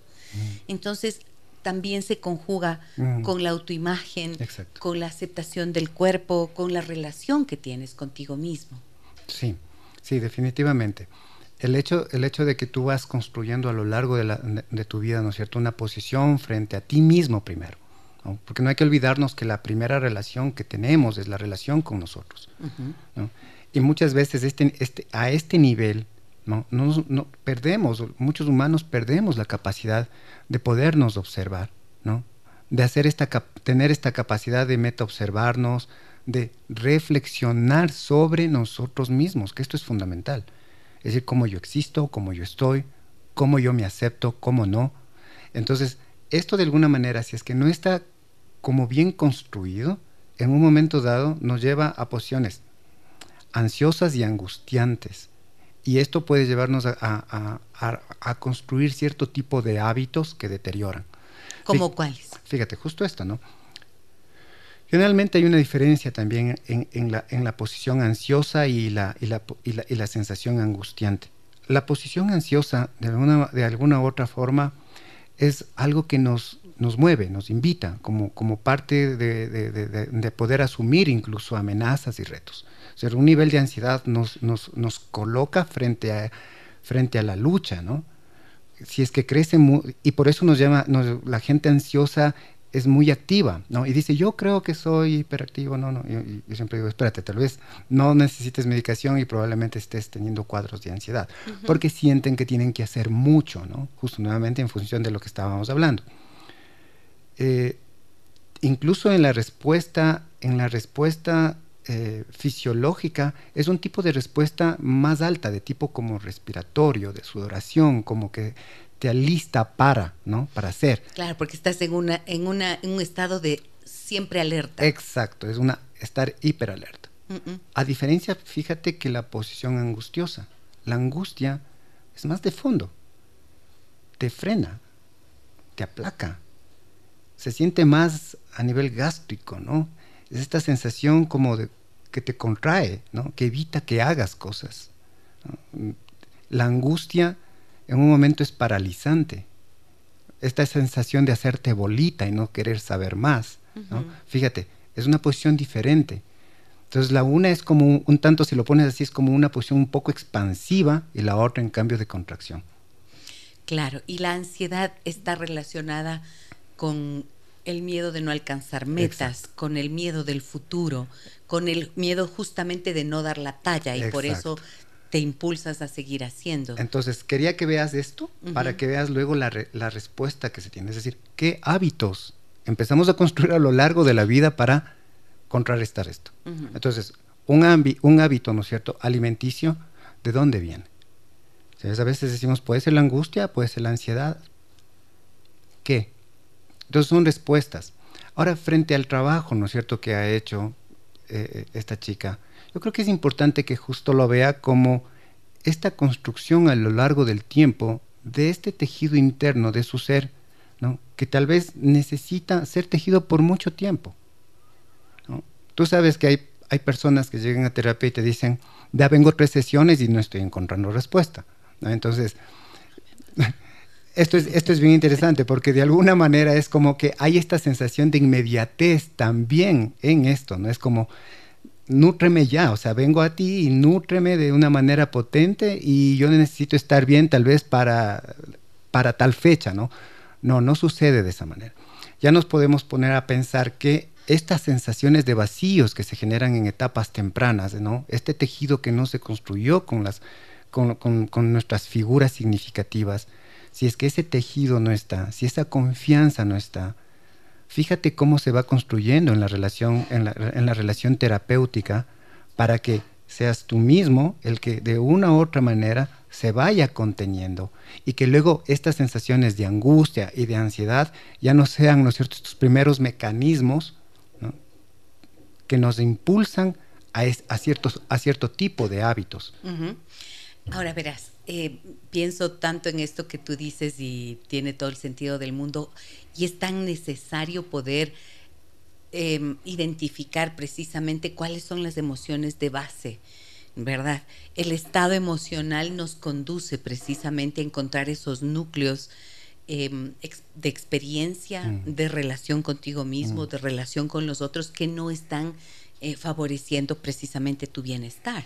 Entonces, también se conjuga con la autoimagen, con la aceptación del cuerpo, con la relación que tienes contigo mismo. Sí, sí, definitivamente el hecho, el hecho de que tú vas construyendo a lo largo de, tu vida, ¿no es cierto?, una posición frente a ti mismo primero. Porque no hay que olvidarnos que la primera relación que tenemos es la relación con nosotros. Y muchas veces este, este, a este nivel ¿no? No, perdemos, muchos humanos perdemos la capacidad de podernos observar, ¿no? de hacer esta, tener esta capacidad de meta observarnos, de reflexionar sobre nosotros mismos, que esto es fundamental. Es decir, cómo yo existo, cómo yo estoy, cómo yo me acepto, cómo no. Entonces, esto de alguna manera, si es que no está como bien construido, en un momento dado nos lleva a posiciones ansiosas y angustiantes. Y esto puede llevarnos a, construir cierto tipo de hábitos que deterioran. ¿Como cuáles? Fíjate, justo esto, ¿no? Generalmente hay una diferencia también en, la, posición ansiosa y la, sensación angustiante. La posición ansiosa, de alguna, de alguna u otra forma, es algo que nos, mueve, nos invita, como, parte de, poder asumir incluso amenazas y retos. O sea, un nivel de ansiedad nos, coloca frente a, frente a la lucha, ¿no? Si es que crece, y por eso nos llama, la gente ansiosa es muy activa, ¿no? Y dice, yo creo que soy hiperactivo, no, no, yo, siempre digo, espérate, tal vez no necesites medicación y probablemente estés teniendo cuadros de ansiedad, porque sienten que tienen que hacer mucho, ¿no? Justo nuevamente en función de lo que estábamos hablando. Eh, incluso en la respuesta, en la respuesta eh, fisiológica es un tipo de respuesta más alta, de tipo como respiratorio, de sudoración, como que te alista para, ¿no? Para hacer. Claro, porque estás en, una, en, una, un estado de siempre alerta. Exacto, es una estar hiperalerta. A diferencia, fíjate que la posición angustiosa, la angustia es más de fondo, te frena, te aplaca, se siente más a nivel gástrico, ¿no? Es esta sensación como de que te contrae, ¿no? que evita que hagas cosas. La angustia en un momento es paralizante. Esta sensación de hacerte bolita y no querer saber más. Fíjate, es una posición diferente. Entonces la una es como un, un, tanto, si lo pones así, es como una posición un poco expansiva y la otra en cambio de contracción. Claro, y la ansiedad está relacionada con el miedo de no alcanzar metas, con el miedo del futuro, con el miedo justamente de no dar la talla y por eso te impulsas a seguir haciendo. Entonces, quería que veas esto para que veas luego la, la, respuesta que se tiene. Es decir, ¿qué hábitos empezamos a construir a lo largo de la vida para contrarrestar esto? Entonces, un, un hábito, ¿no es cierto?, alimenticio, ¿de dónde viene? a veces decimos, puede ser la angustia, puede ser la ansiedad. ¿Qué? Entonces son respuestas. Ahora, frente al trabajo, ¿no es cierto?, que ha hecho eh, eh, esta chica, yo creo que es importante que justo lo vea como esta construcción a lo largo del tiempo de este tejido interno de su ser, ¿no? que tal vez necesita ser tejido por mucho tiempo. Tú sabes que hay, hay personas que llegan a terapia y te dicen, ya vengo tres sesiones y no estoy encontrando respuesta. Entonces, esto es, esto es bien interesante porque de alguna manera es como que hay esta sensación de inmediatez también en esto, ¿no? Es como, nútreme ya, o sea, vengo a ti y nútreme de una manera potente y yo necesito estar bien tal vez para, para tal fecha, ¿no? No, no sucede de esa manera. Ya nos podemos poner a pensar que estas sensaciones de vacíos que se generan en etapas tempranas, ¿no? Este tejido que no se construyó con las con, con, nuestras figuras significativas, si es que ese tejido no está, si esa confianza no está, fíjate cómo se va construyendo en la relación, en la, relación terapéutica para que seas tú mismo el que de una u otra manera se vaya conteniendo y que luego estas sensaciones de angustia y de ansiedad ya no sean, ¿no es cierto?, estos primeros mecanismos que nos impulsan a, ciertos, a cierto tipo de hábitos. Ahora verás, eh, pienso tanto en esto que tú dices y tiene todo el sentido del mundo y es tan necesario poder em, identificar precisamente cuáles son las emociones de base, ¿verdad? El estado emocional nos conduce precisamente a encontrar esos núcleos em, de experiencia, mm. de relación contigo mismo, mm. de relación con los otros que no están eh, favoreciendo precisamente tu bienestar.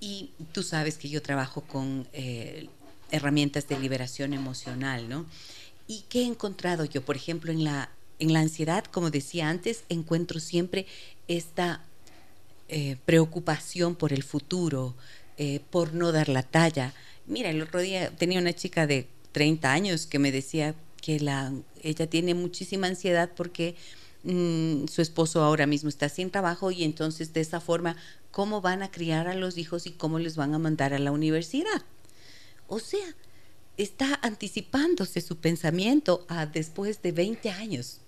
Y tú sabes que yo trabajo con eh, herramientas de liberación emocional, ¿no? ¿Y qué he encontrado yo? Por ejemplo, en la, en la ansiedad, como decía antes, encuentro siempre esta eh, preocupación por el futuro, eh, por no dar la talla. Mira, el otro día tenía una chica de 30 años que me decía que la, ella tiene muchísima ansiedad porque mm, su esposo ahora mismo está sin trabajo y entonces de esa forma cómo van a criar a los hijos y cómo les van a mandar a la universidad. O sea, está anticipándose su pensamiento a después de 20 años.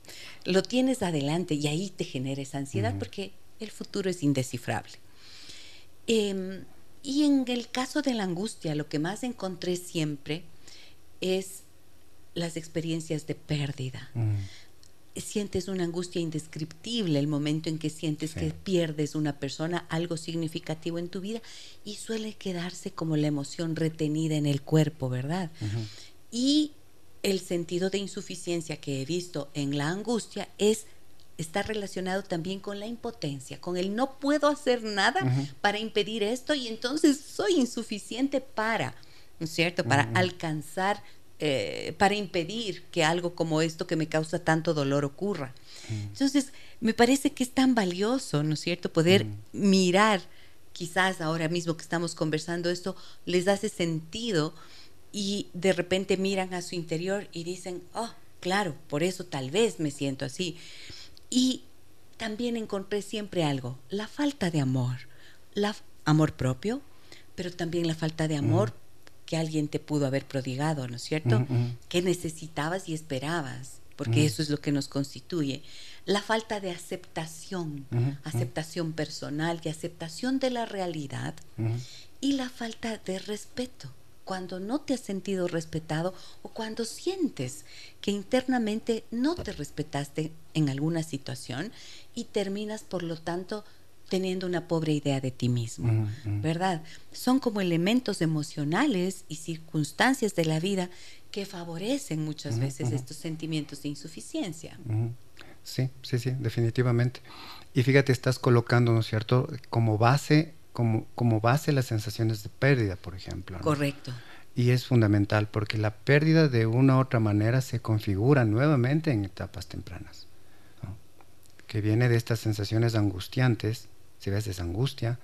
Lo tienes adelante y ahí te genera esa ansiedad porque el futuro es indescifrable. Em, y en el caso de la angustia, lo que más encontré siempre es las experiencias de pérdida sientes una angustia indescriptible el momento en que sientes que pierdes una persona, algo significativo en tu vida, y suele quedarse como la emoción retenida en el cuerpo, ¿verdad? Y el sentido de insuficiencia que he visto en la angustia es está relacionado también con la impotencia, con el no puedo hacer nada para impedir esto y entonces soy insuficiente para, ¿no es cierto?, para alcanzar eh, para impedir que algo como esto que me causa tanto dolor ocurra. Mm. Entonces, me parece que es tan valioso, ¿no es cierto?, poder mm. mirar, quizás ahora mismo que estamos conversando esto, les hace sentido y de repente miran a su interior y dicen, oh, claro, por eso tal vez me siento así. Y también encontré siempre algo, la falta de amor, la amor propio, pero también la falta de amor mm que alguien te pudo haber prodigado, ¿no es cierto? Que necesitabas y esperabas, porque eso es lo que nos constituye. La falta de aceptación, aceptación personal y aceptación de la realidad, y la falta de respeto. Cuando no te has sentido respetado o cuando sientes que internamente no te respetaste en alguna situación y terminas por lo tanto teniendo una pobre idea de ti mismo, ¿verdad? Son como elementos emocionales y circunstancias de la vida que favorecen muchas veces estos sentimientos de insuficiencia. Sí, sí, sí, definitivamente. Y fíjate, estás colocando, ¿no es cierto?, como base, como, como base las sensaciones de pérdida, por ejemplo. Correcto. Y es fundamental porque la pérdida de una u otra manera se configura nuevamente en etapas tempranas, que viene de estas sensaciones angustiantes si ves, es angustia,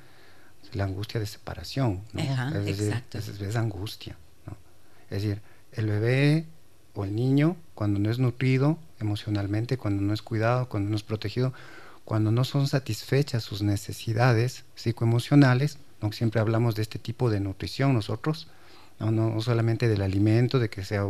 la angustia de separación, ¿no? es, decir, es, angustia, ¿no? Es decir, el bebé o el niño, cuando no es nutrido emocionalmente, cuando no es cuidado, cuando no es protegido, cuando no son satisfechas sus necesidades psicoemocionales, ¿no? siempre hablamos de este tipo de nutrición nosotros, no, no, solamente del alimento, de que sea,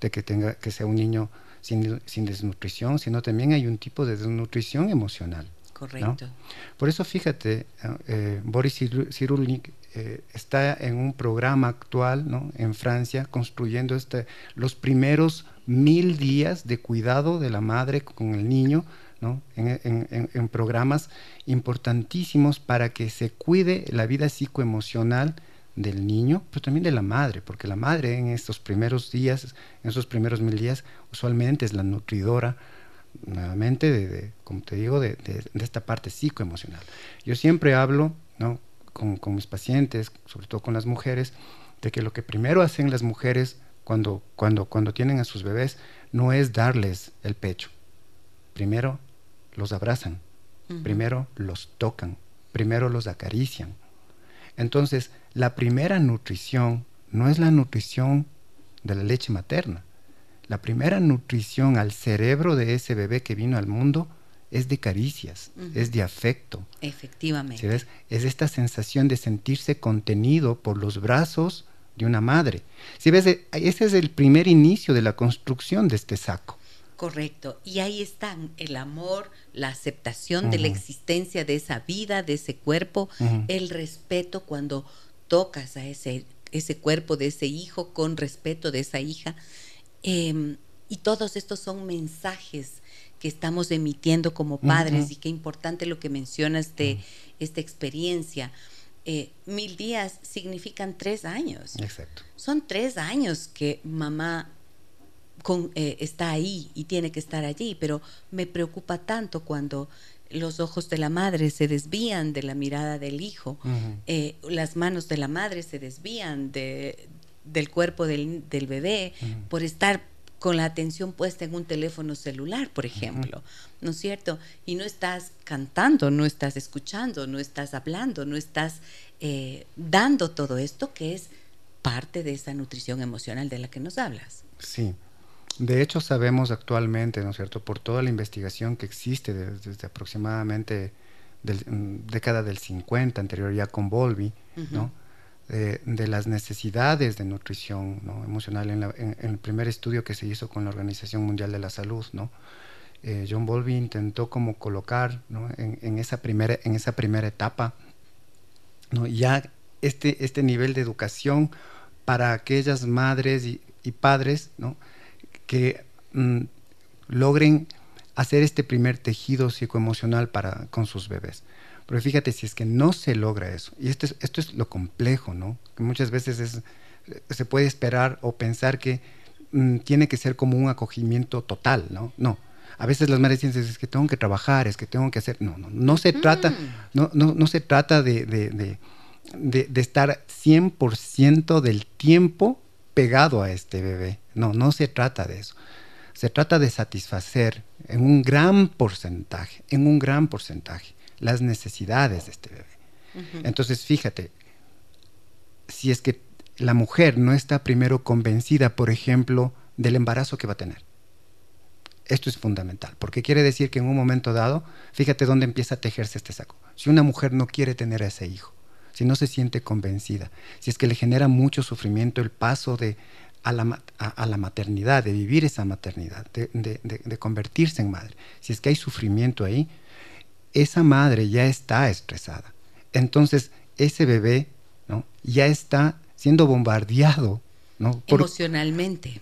de que tenga, que sea un niño sin, sin desnutrición, sino también hay un tipo de desnutrición emocional. Correcto. Por eso fíjate, eh, Boris Cyrulnik eh, está en un programa actual en Francia construyendo este, los primeros mil días de cuidado de la madre con el niño ¿no? en, programas importantísimos para que se cuide la vida psicoemocional del niño, pero también de la madre, porque la madre en estos primeros días, en esos primeros mil días, usualmente es la nutridora, nuevamente, de, como te digo, de, esta parte psicoemocional. Yo siempre hablo ¿no? con, mis pacientes, sobre todo con las mujeres, de que lo que primero hacen las mujeres cuando, cuando, cuando tienen a sus bebés no es darles el pecho. Primero los abrazan, primero los tocan, primero los acarician. Entonces, la primera nutrición no es la nutrición de la leche materna, la primera nutrición al cerebro de ese bebé que vino al mundo es de caricias, es de afecto. Efectivamente. Es esta sensación de sentirse contenido por los brazos de una madre. Si ves, e, ese es el primer inicio de la construcción de este saco. Correcto. Y ahí están el amor, la aceptación de la existencia de esa vida, de ese cuerpo, el respeto cuando tocas a ese, ese cuerpo de ese hijo con respeto de esa hija. Em, y todos estos son mensajes que estamos emitiendo como padres y qué importante lo que mencionas de esta experiencia. Eh, mil días significan tres años. Exacto. Son tres años que mamá con, eh, está ahí y tiene que estar allí, pero me preocupa tanto cuando los ojos de la madre se desvían de la mirada del hijo, eh, las manos de la madre se desvían de, del cuerpo del, bebé por estar con la atención puesta en un teléfono celular, por ejemplo, ¿no es cierto? Y no estás cantando, no estás escuchando, no estás hablando, no estás eh, dando todo esto que es parte de esa nutrición emocional de la que nos hablas. Sí. De hecho, sabemos actualmente, ¿no es cierto?, por toda la investigación que existe desde, aproximadamente la mm, década del 50, anterior ya con Volvi, ¿no? De, las necesidades de nutrición emocional en, el primer estudio que se hizo con la Organización Mundial de la Salud, ¿no? Eh, John Bowlby intentó como colocar en, esa primera, en esa primera etapa ¿no? ya este, este nivel de educación para aquellas madres y, padres ¿no? que mm, logren hacer este primer tejido psicoemocional para, con sus bebés. Pero fíjate, si es que no se logra eso, y esto es, esto es lo complejo, ¿no? Que muchas veces es, se puede esperar o pensar que mm, tiene que ser como un acogimiento total, ¿no? No. A veces las madres dicen, es que tengo que trabajar, es que tengo que hacer... No, no, no se trata, no, no, no se trata de, de, de, de estar 100% del tiempo pegado a este bebé. No, no se trata de eso. Se trata de satisfacer en un gran porcentaje, en un gran porcentaje, las necesidades de este bebé. Entonces, fíjate, si es que la mujer no está primero convencida, por ejemplo, del embarazo que va a tener. Esto es fundamental, porque quiere decir que en un momento dado, fíjate dónde empieza a tejerse este saco. Si una mujer no quiere tener a ese hijo, si no se siente convencida, si es que le genera mucho sufrimiento el paso de a la, a, la maternidad, de vivir esa maternidad, de, de, convertirse en madre, si es que hay sufrimiento ahí, esa madre ya está estresada. Entonces, ese bebé ¿no? ya está siendo bombardeado ¿no? emocionalmente.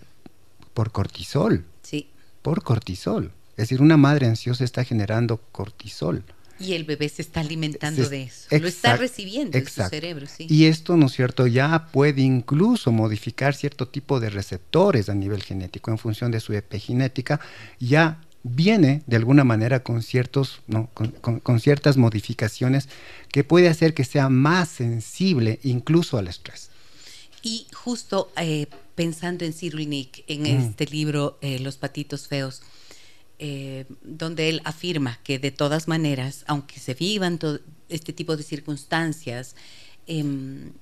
Por cortisol. Sí. Por cortisol. Es decir, una madre ansiosa está generando cortisol. Y el bebé se está alimentando de eso. lo está recibiendo en su cerebro, sí. Y esto, ¿no es cierto?, ya puede incluso modificar cierto tipo de receptores a nivel genético en función de su epigenética. Ya viene de alguna manera con, ciertos, ¿no? con, ciertas modificaciones que puede hacer que sea más sensible incluso al estrés. Y justo eh, pensando en Cyril Nick, en este libro eh, Los patitos feos, eh, donde él afirma que de todas maneras, aunque se vivan este tipo de circunstancias, em,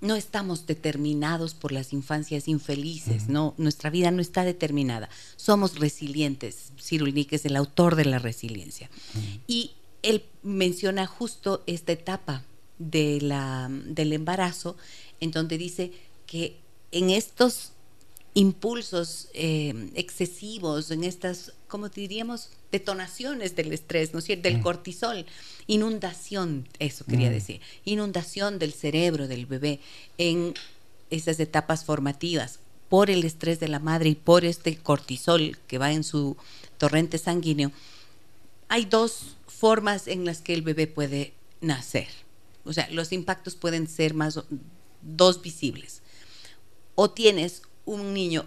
no estamos determinados por las infancias infelices, no, nuestra vida no está determinada. Somos resilientes. Cyril Nick es el autor de la resiliencia. Y él menciona justo esta etapa de la, del embarazo, en donde dice que en estos impulsos eh, excesivos, en estas, como diríamos, detonaciones del estrés, ¿no es cierto? Del mm. cortisol, inundación, eso quería mm. decir, inundación del cerebro del bebé en esas etapas formativas por el estrés de la madre y por este cortisol que va en su torrente sanguíneo, hay dos formas en las que el bebé puede nacer. O sea, los impactos pueden ser más dos visibles. O tienes un niño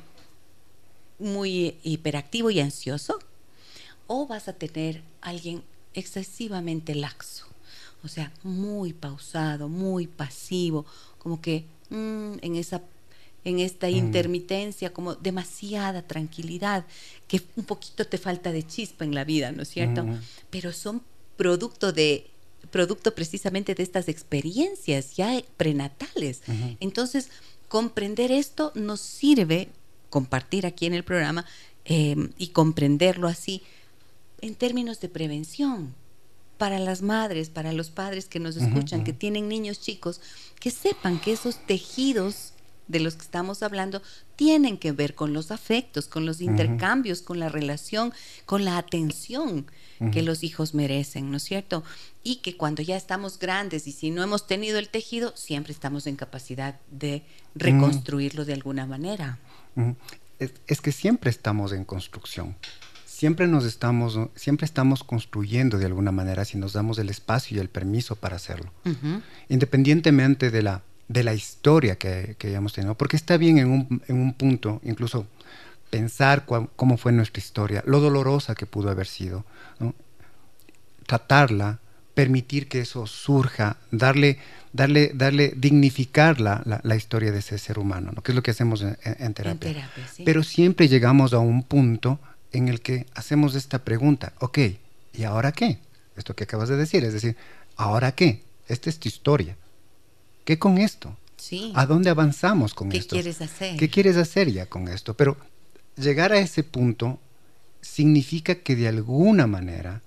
muy hiperactivo y ansioso, o vas a tener alguien excesivamente laxo, o sea, muy pausado, muy pasivo, como que mm, en esa en esta mm. intermitencia, como demasiada tranquilidad, que un poquito te falta de chispa en la vida, ¿no es cierto? Mm. Pero son producto de producto precisamente de estas experiencias ya prenatales. Entonces, comprender esto nos sirve, compartir aquí en el programa em, y comprenderlo así en términos de prevención para las madres, para los padres que nos escuchan, que tienen niños chicos, que sepan que esos tejidos de los que estamos hablando tienen que ver con los afectos, con los intercambios, con la relación, con la atención que los hijos merecen, ¿no es cierto? Y que cuando ya estamos grandes y si no hemos tenido el tejido, siempre estamos en capacidad de reconstruirlo de alguna manera. Es, que siempre estamos en construcción. Siempre nos estamos, siempre estamos construyendo de alguna manera si nos damos el espacio y el permiso para hacerlo. Independientemente de la de la historia que, que hayamos tenido, porque está bien en un, en un punto, incluso pensar cómo fue nuestra historia, lo dolorosa que pudo haber sido, tratarla, permitir que eso surja, darle, darle, darle dignificar la, la, historia de ese ser humano, ¿no? que es lo que hacemos en, terapia. Pero siempre llegamos a un punto en el que hacemos esta pregunta, ok, ¿y ahora qué? Esto que acabas de decir, es decir, ¿ahora qué? Esta es tu historia. ¿Qué con esto? Sí. ¿A dónde avanzamos con esto? ¿Qué quieres hacer? ¿Qué quieres hacer ya con esto? Pero llegar a ese punto significa que de alguna manera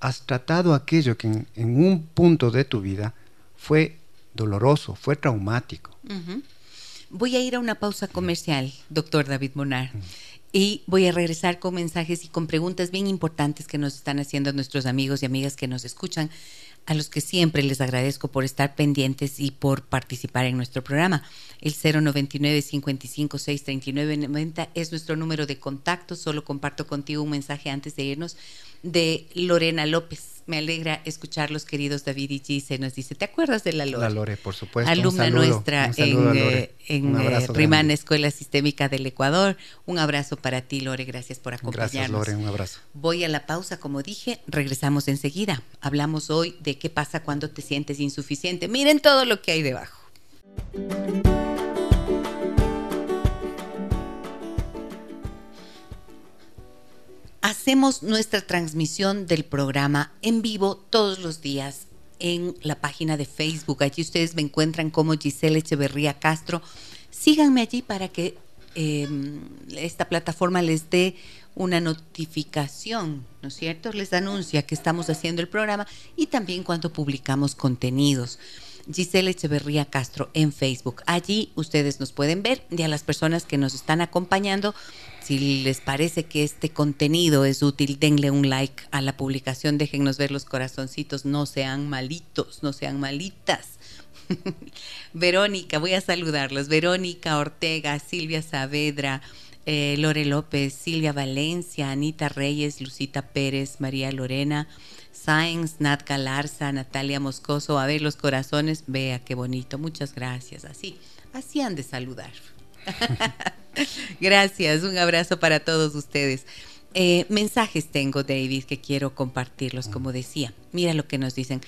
has tratado aquello que en, un punto de tu vida fue doloroso, fue traumático. Voy a ir a una pausa comercial, doctor David Monar. Y voy a regresar con mensajes y con preguntas bien importantes que nos están haciendo nuestros amigos y amigas que nos escuchan a los que siempre les agradezco por estar pendientes y por participar en nuestro programa. El 099 55 639 90 es nuestro número de contacto. Solo comparto contigo un mensaje antes de irnos de Lorena López me alegra escucharlos, queridos David y Gise. Nos dice, ¿te acuerdas de la Lore? La Lore, por supuesto. Alumna nuestra en, eh, en eh, Rimana Escuela Sistémica del Ecuador. Un abrazo para ti, Lore. Gracias por acompañarnos. Gracias, Lore. Un abrazo. Voy a la pausa, como dije. Regresamos enseguida. Hablamos hoy de qué pasa cuando te sientes insuficiente. Miren todo lo que hay debajo. Hacemos nuestra transmisión del programa en vivo todos los días en la página de Facebook. Allí ustedes me encuentran como Giselle Echeverría Castro. Síganme allí para que em, esta plataforma les dé una notificación, ¿no es cierto? Les anuncia que estamos haciendo el programa y también cuando publicamos contenidos. Giselle Echeverría Castro en Facebook. Allí ustedes nos pueden ver y a las personas que nos están acompañando si les parece que este contenido es útil, denle un like a la publicación, déjennos ver los corazoncitos, no sean malitos, no sean malitas. Verónica, voy a saludarlos. Verónica Ortega, Silvia Saavedra, eh, Lore López, Silvia Valencia, Anita Reyes, Lucita Pérez, María Lorena, Sainz, Nat Galarza, Natalia Moscoso, a ver los corazones, vea qué bonito, muchas gracias, así, así han de saludar. gracias, un abrazo para todos ustedes. Eh, mensajes tengo, David, que quiero compartirlos, como decía. Mira lo que nos dicen.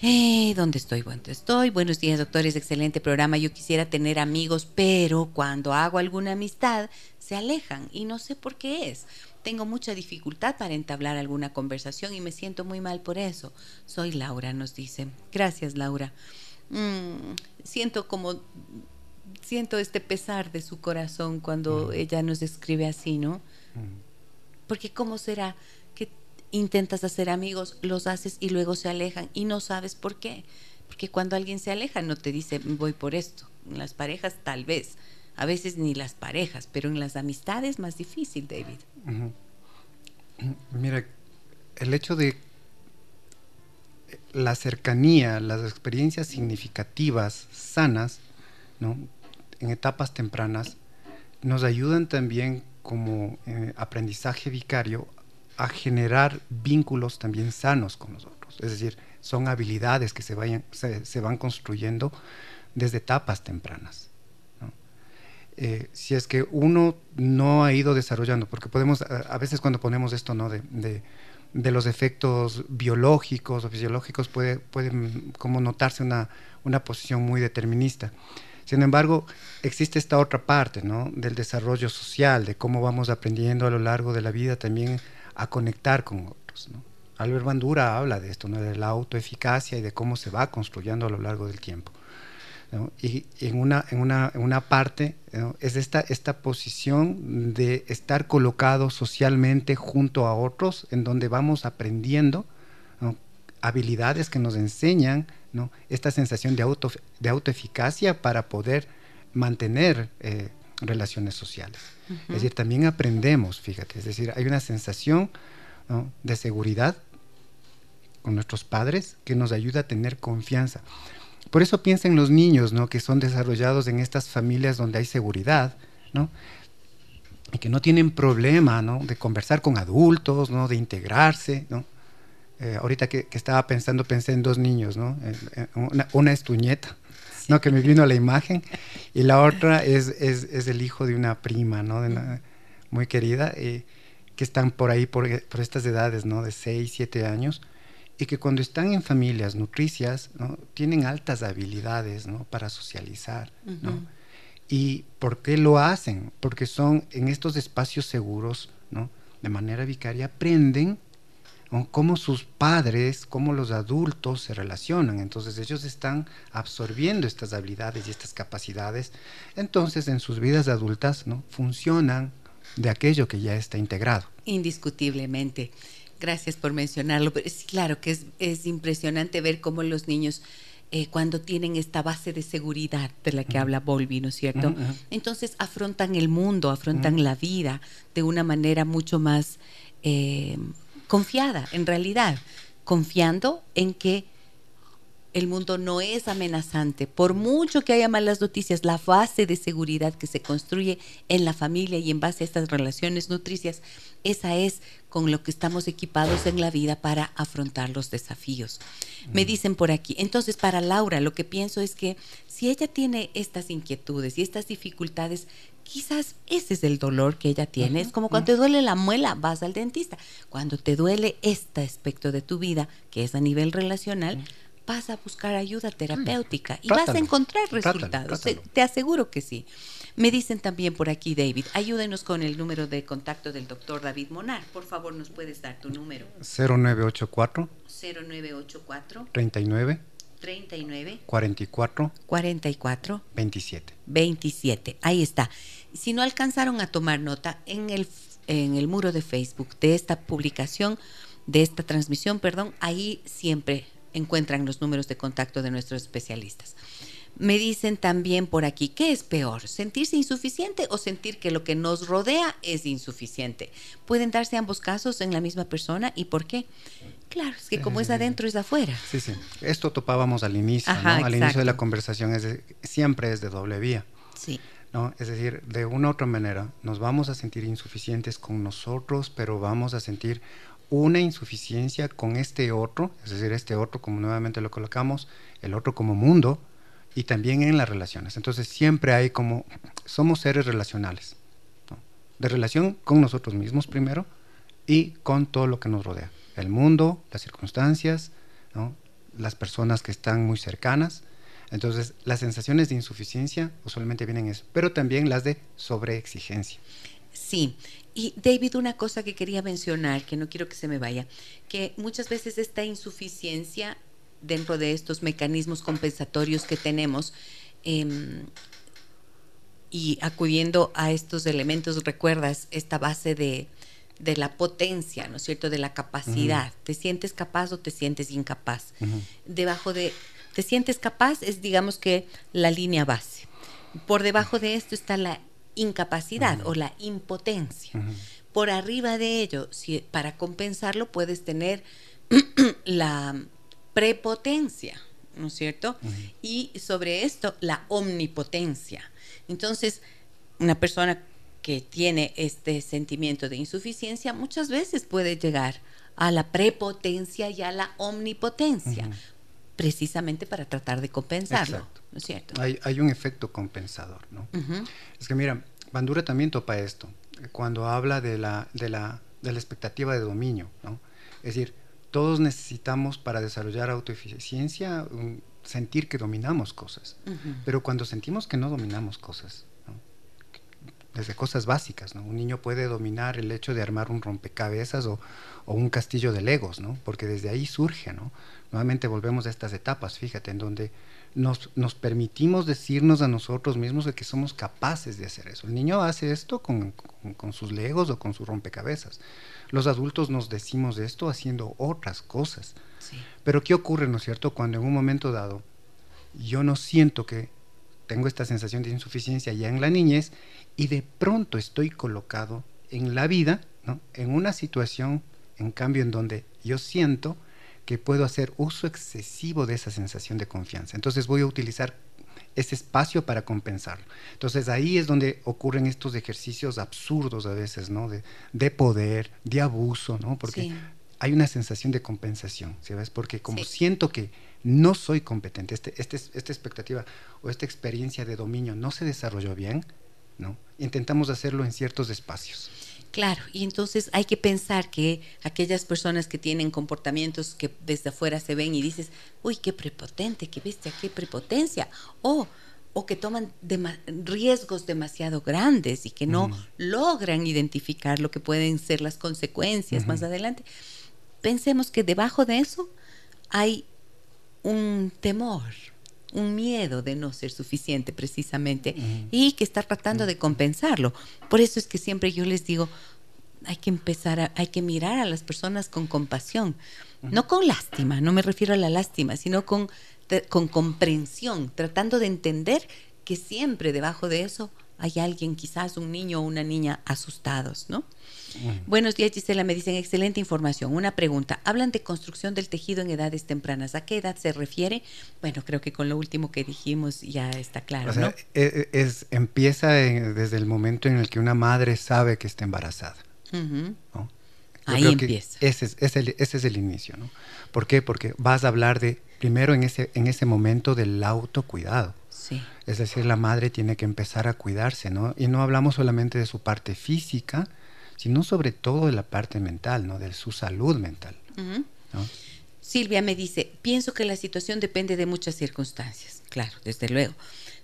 ¿Dónde estoy? ¿Dónde estoy? Buenos días, doctores. Excelente programa. Yo quisiera tener amigos, pero cuando hago alguna amistad, se alejan y no sé por qué es. Tengo mucha dificultad para entablar alguna conversación y me siento muy mal por eso. Soy Laura, nos dice. Gracias, Laura. Mm, siento como siento este pesar de su corazón cuando ella nos escribe así, ¿no? Porque ¿cómo será? intentas hacer amigos, los haces y luego se alejan y no sabes por qué. Porque cuando alguien se aleja no te dice voy por esto. En las parejas tal vez, a veces ni las parejas, pero en las amistades más difícil, David. Mira, el hecho de la cercanía, las experiencias significativas, sanas, ¿no? En etapas tempranas, nos ayudan también como eh, aprendizaje vicario a generar vínculos también sanos con nosotros. Es decir, son habilidades que se, vayan, se, van construyendo desde etapas tempranas. Eh, si es que uno no ha ido desarrollando, porque podemos, a, veces cuando ponemos esto ¿no? de, de, los efectos biológicos o fisiológicos, puede, puede como notarse una, una posición muy determinista. Sin embargo, existe esta otra parte ¿no? del desarrollo social, de cómo vamos aprendiendo a lo largo de la vida también a conectar con otros. ¿no? Albert Bandura habla de esto, ¿no? de la autoeficacia y de cómo se va construyendo a lo largo del tiempo. Y, en, una, en, una, en, una, parte es esta, esta posición de estar colocado socialmente junto a otros, en donde vamos aprendiendo habilidades que nos enseñan ¿no? esta sensación de, auto, de autoeficacia para poder mantener eh, relaciones sociales. Es decir, también aprendemos, fíjate, es decir, hay una sensación de seguridad con nuestros padres que nos ayuda a tener confianza. Por eso piensa en los niños, ¿no? Que son desarrollados en estas familias donde hay seguridad, ¿no? Y que no tienen problema, ¿no? De conversar con adultos, ¿no? De integrarse, ¿no? Eh, ahorita que, estaba pensando, pensé en dos niños, ¿no? Una, una es tu nieta, ¿no? Que me vino la imagen. Y la otra es, es, es el hijo de una prima, ¿no? De muy querida, eh, que están por ahí, por, por, estas edades, ¿no? De 6, 7 años. Y que cuando están en familias nutricias, ¿no? Tienen altas habilidades, ¿no? Para socializar, ¿no? ¿Y por qué lo hacen? Porque son en estos espacios seguros, ¿no? De manera vicaria, aprenden cómo sus padres, cómo los adultos se relacionan. Entonces ellos están absorbiendo estas habilidades y estas capacidades. Entonces en sus vidas adultas ¿no? funcionan de aquello que ya está integrado. Indiscutiblemente. Gracias por mencionarlo. Pero sí, claro que es, impresionante ver cómo los niños eh, cuando tienen esta base de seguridad de la que habla Volvi, ¿no es cierto? Entonces afrontan el mundo, afrontan la vida de una manera mucho más eh, confiada, en realidad, confiando en que el mundo no es amenazante. Por mucho que haya malas noticias, la base de seguridad que se construye en la familia y en base a estas relaciones nutricias, esa es con lo que estamos equipados en la vida para afrontar los desafíos. Me mm. dicen por aquí, entonces para Laura lo que pienso es que si ella tiene estas inquietudes y estas dificultades, quizás ese es el dolor que ella tiene. es como cuando te duele la muela, vas al dentista. Cuando te duele este aspecto de tu vida, que es a nivel relacional, vas a buscar ayuda terapéutica y vas a encontrar resultados. Te, aseguro que sí. Me dicen también por aquí, David, ayúdenos con el número de contacto del doctor David Monar. Por favor, nos puedes dar tu número. 0984 0984 39 39 44 44 27 27. Ahí está. Si no alcanzaron a tomar nota en el en el muro de Facebook de esta publicación, de esta transmisión, perdón, ahí siempre encuentran los números de contacto de nuestros especialistas. Me dicen también por aquí, ¿qué es peor? ¿Sentirse insuficiente o sentir que lo que nos rodea es insuficiente? ¿Pueden darse ambos casos en la misma persona y por qué? Claro, es que como es adentro es afuera. Sí, sí. Esto topábamos al inicio, ¿no? Al inicio de la conversación, es siempre es de doble vía. Sí. ¿no? Es decir, de una u otra manera nos vamos a sentir insuficientes con nosotros, pero vamos a sentir una insuficiencia con este otro, es decir, este otro como nuevamente lo colocamos, el otro como mundo, y también en las relaciones. Entonces siempre hay como, somos seres relacionales, de relación con nosotros mismos primero y con todo lo que nos rodea, el mundo, las circunstancias, las personas que están muy cercanas. Entonces las sensaciones de insuficiencia usualmente vienen eso, pero también las de sobreexigencia. Sí, y David, una cosa que quería mencionar, que no quiero que se me vaya, que muchas veces esta insuficiencia dentro de estos mecanismos compensatorios que tenemos em, y acudiendo a estos elementos, recuerdas esta base de, la potencia, ¿no es cierto?, de la capacidad. ¿Te sientes capaz o te sientes incapaz? Debajo de, te sientes capaz es, digamos que, la línea base. Por debajo de esto está la incapacidad o la impotencia. Por arriba de ello, si, para compensarlo, puedes tener la prepotencia, ¿no es cierto? Y sobre esto, la omnipotencia. Entonces, una persona que tiene este sentimiento de insuficiencia muchas veces puede llegar a la prepotencia y a la omnipotencia, precisamente para tratar de compensarlo. ¿no es cierto? Hay, un efecto compensador, ¿no? Es que mira, Bandura también topa esto, cuando habla de la, de la, de la expectativa de dominio, ¿no? Es decir, todos necesitamos para desarrollar autoeficiencia sentir que dominamos cosas, pero cuando sentimos que no dominamos cosas, desde cosas básicas, ¿no? Un niño puede dominar el hecho de armar un rompecabezas o, o, un castillo de legos, ¿no? Porque desde ahí surge, ¿no? Nuevamente volvemos a estas etapas, fíjate, en donde nos, nos, permitimos decirnos a nosotros mismos de que somos capaces de hacer eso. El niño hace esto con, con, sus legos o con su rompecabezas. Los adultos nos decimos esto haciendo otras cosas. Pero ¿qué ocurre, no es cierto? Cuando en un momento dado yo no siento que tengo esta sensación de insuficiencia ya en la niñez y de pronto estoy colocado en la vida, ¿no? en una situación, en cambio, en donde yo siento que puedo hacer uso excesivo de esa sensación de confianza. Entonces voy a utilizar ese espacio para compensarlo. Entonces ahí es donde ocurren estos ejercicios absurdos a veces, ¿no? De, poder, de abuso, ¿no? Porque hay una sensación de compensación, ¿sabes? Porque como siento que no soy competente, este, este, esta expectativa o esta experiencia de dominio no se desarrolló bien, ¿no? Intentamos hacerlo en ciertos espacios. Claro, y entonces hay que pensar que aquellas personas que tienen comportamientos que desde afuera se ven y dices, uy, qué prepotente, qué bestia, qué prepotencia, o, o que toman riesgos demasiado grandes y que no logran identificar lo que pueden ser las consecuencias más adelante. Pensemos que debajo de eso hay un temor, un miedo de no ser suficiente precisamente y que está tratando de compensarlo. Por eso es que siempre yo les digo, hay que empezar, a, hay que mirar a las personas con compasión, no con lástima, no me refiero a la lástima, sino con, con comprensión, tratando de entender que siempre debajo de eso hay alguien, quizás un niño o una niña asustados, ¿no? Buenos días, Gisela. Me dicen excelente información. Una pregunta. Hablan de construcción del tejido en edades tempranas. ¿A qué edad se refiere? Bueno, creo que con lo último que dijimos ya está claro. ¿no? E, e, es, empieza desde el momento en el que una madre sabe que está embarazada. Ahí empieza. Ese es, ese, es, el inicio, ¿no? ¿Por qué? Porque vas a hablar de, primero en ese, en ese momento del autocuidado. Sí. Es decir, la madre tiene que empezar a cuidarse, ¿no? Y no hablamos solamente de su parte física, sino sobre todo de la parte mental, ¿no? De su salud mental. Silvia me dice, pienso que la situación depende de muchas circunstancias. Claro, desde luego.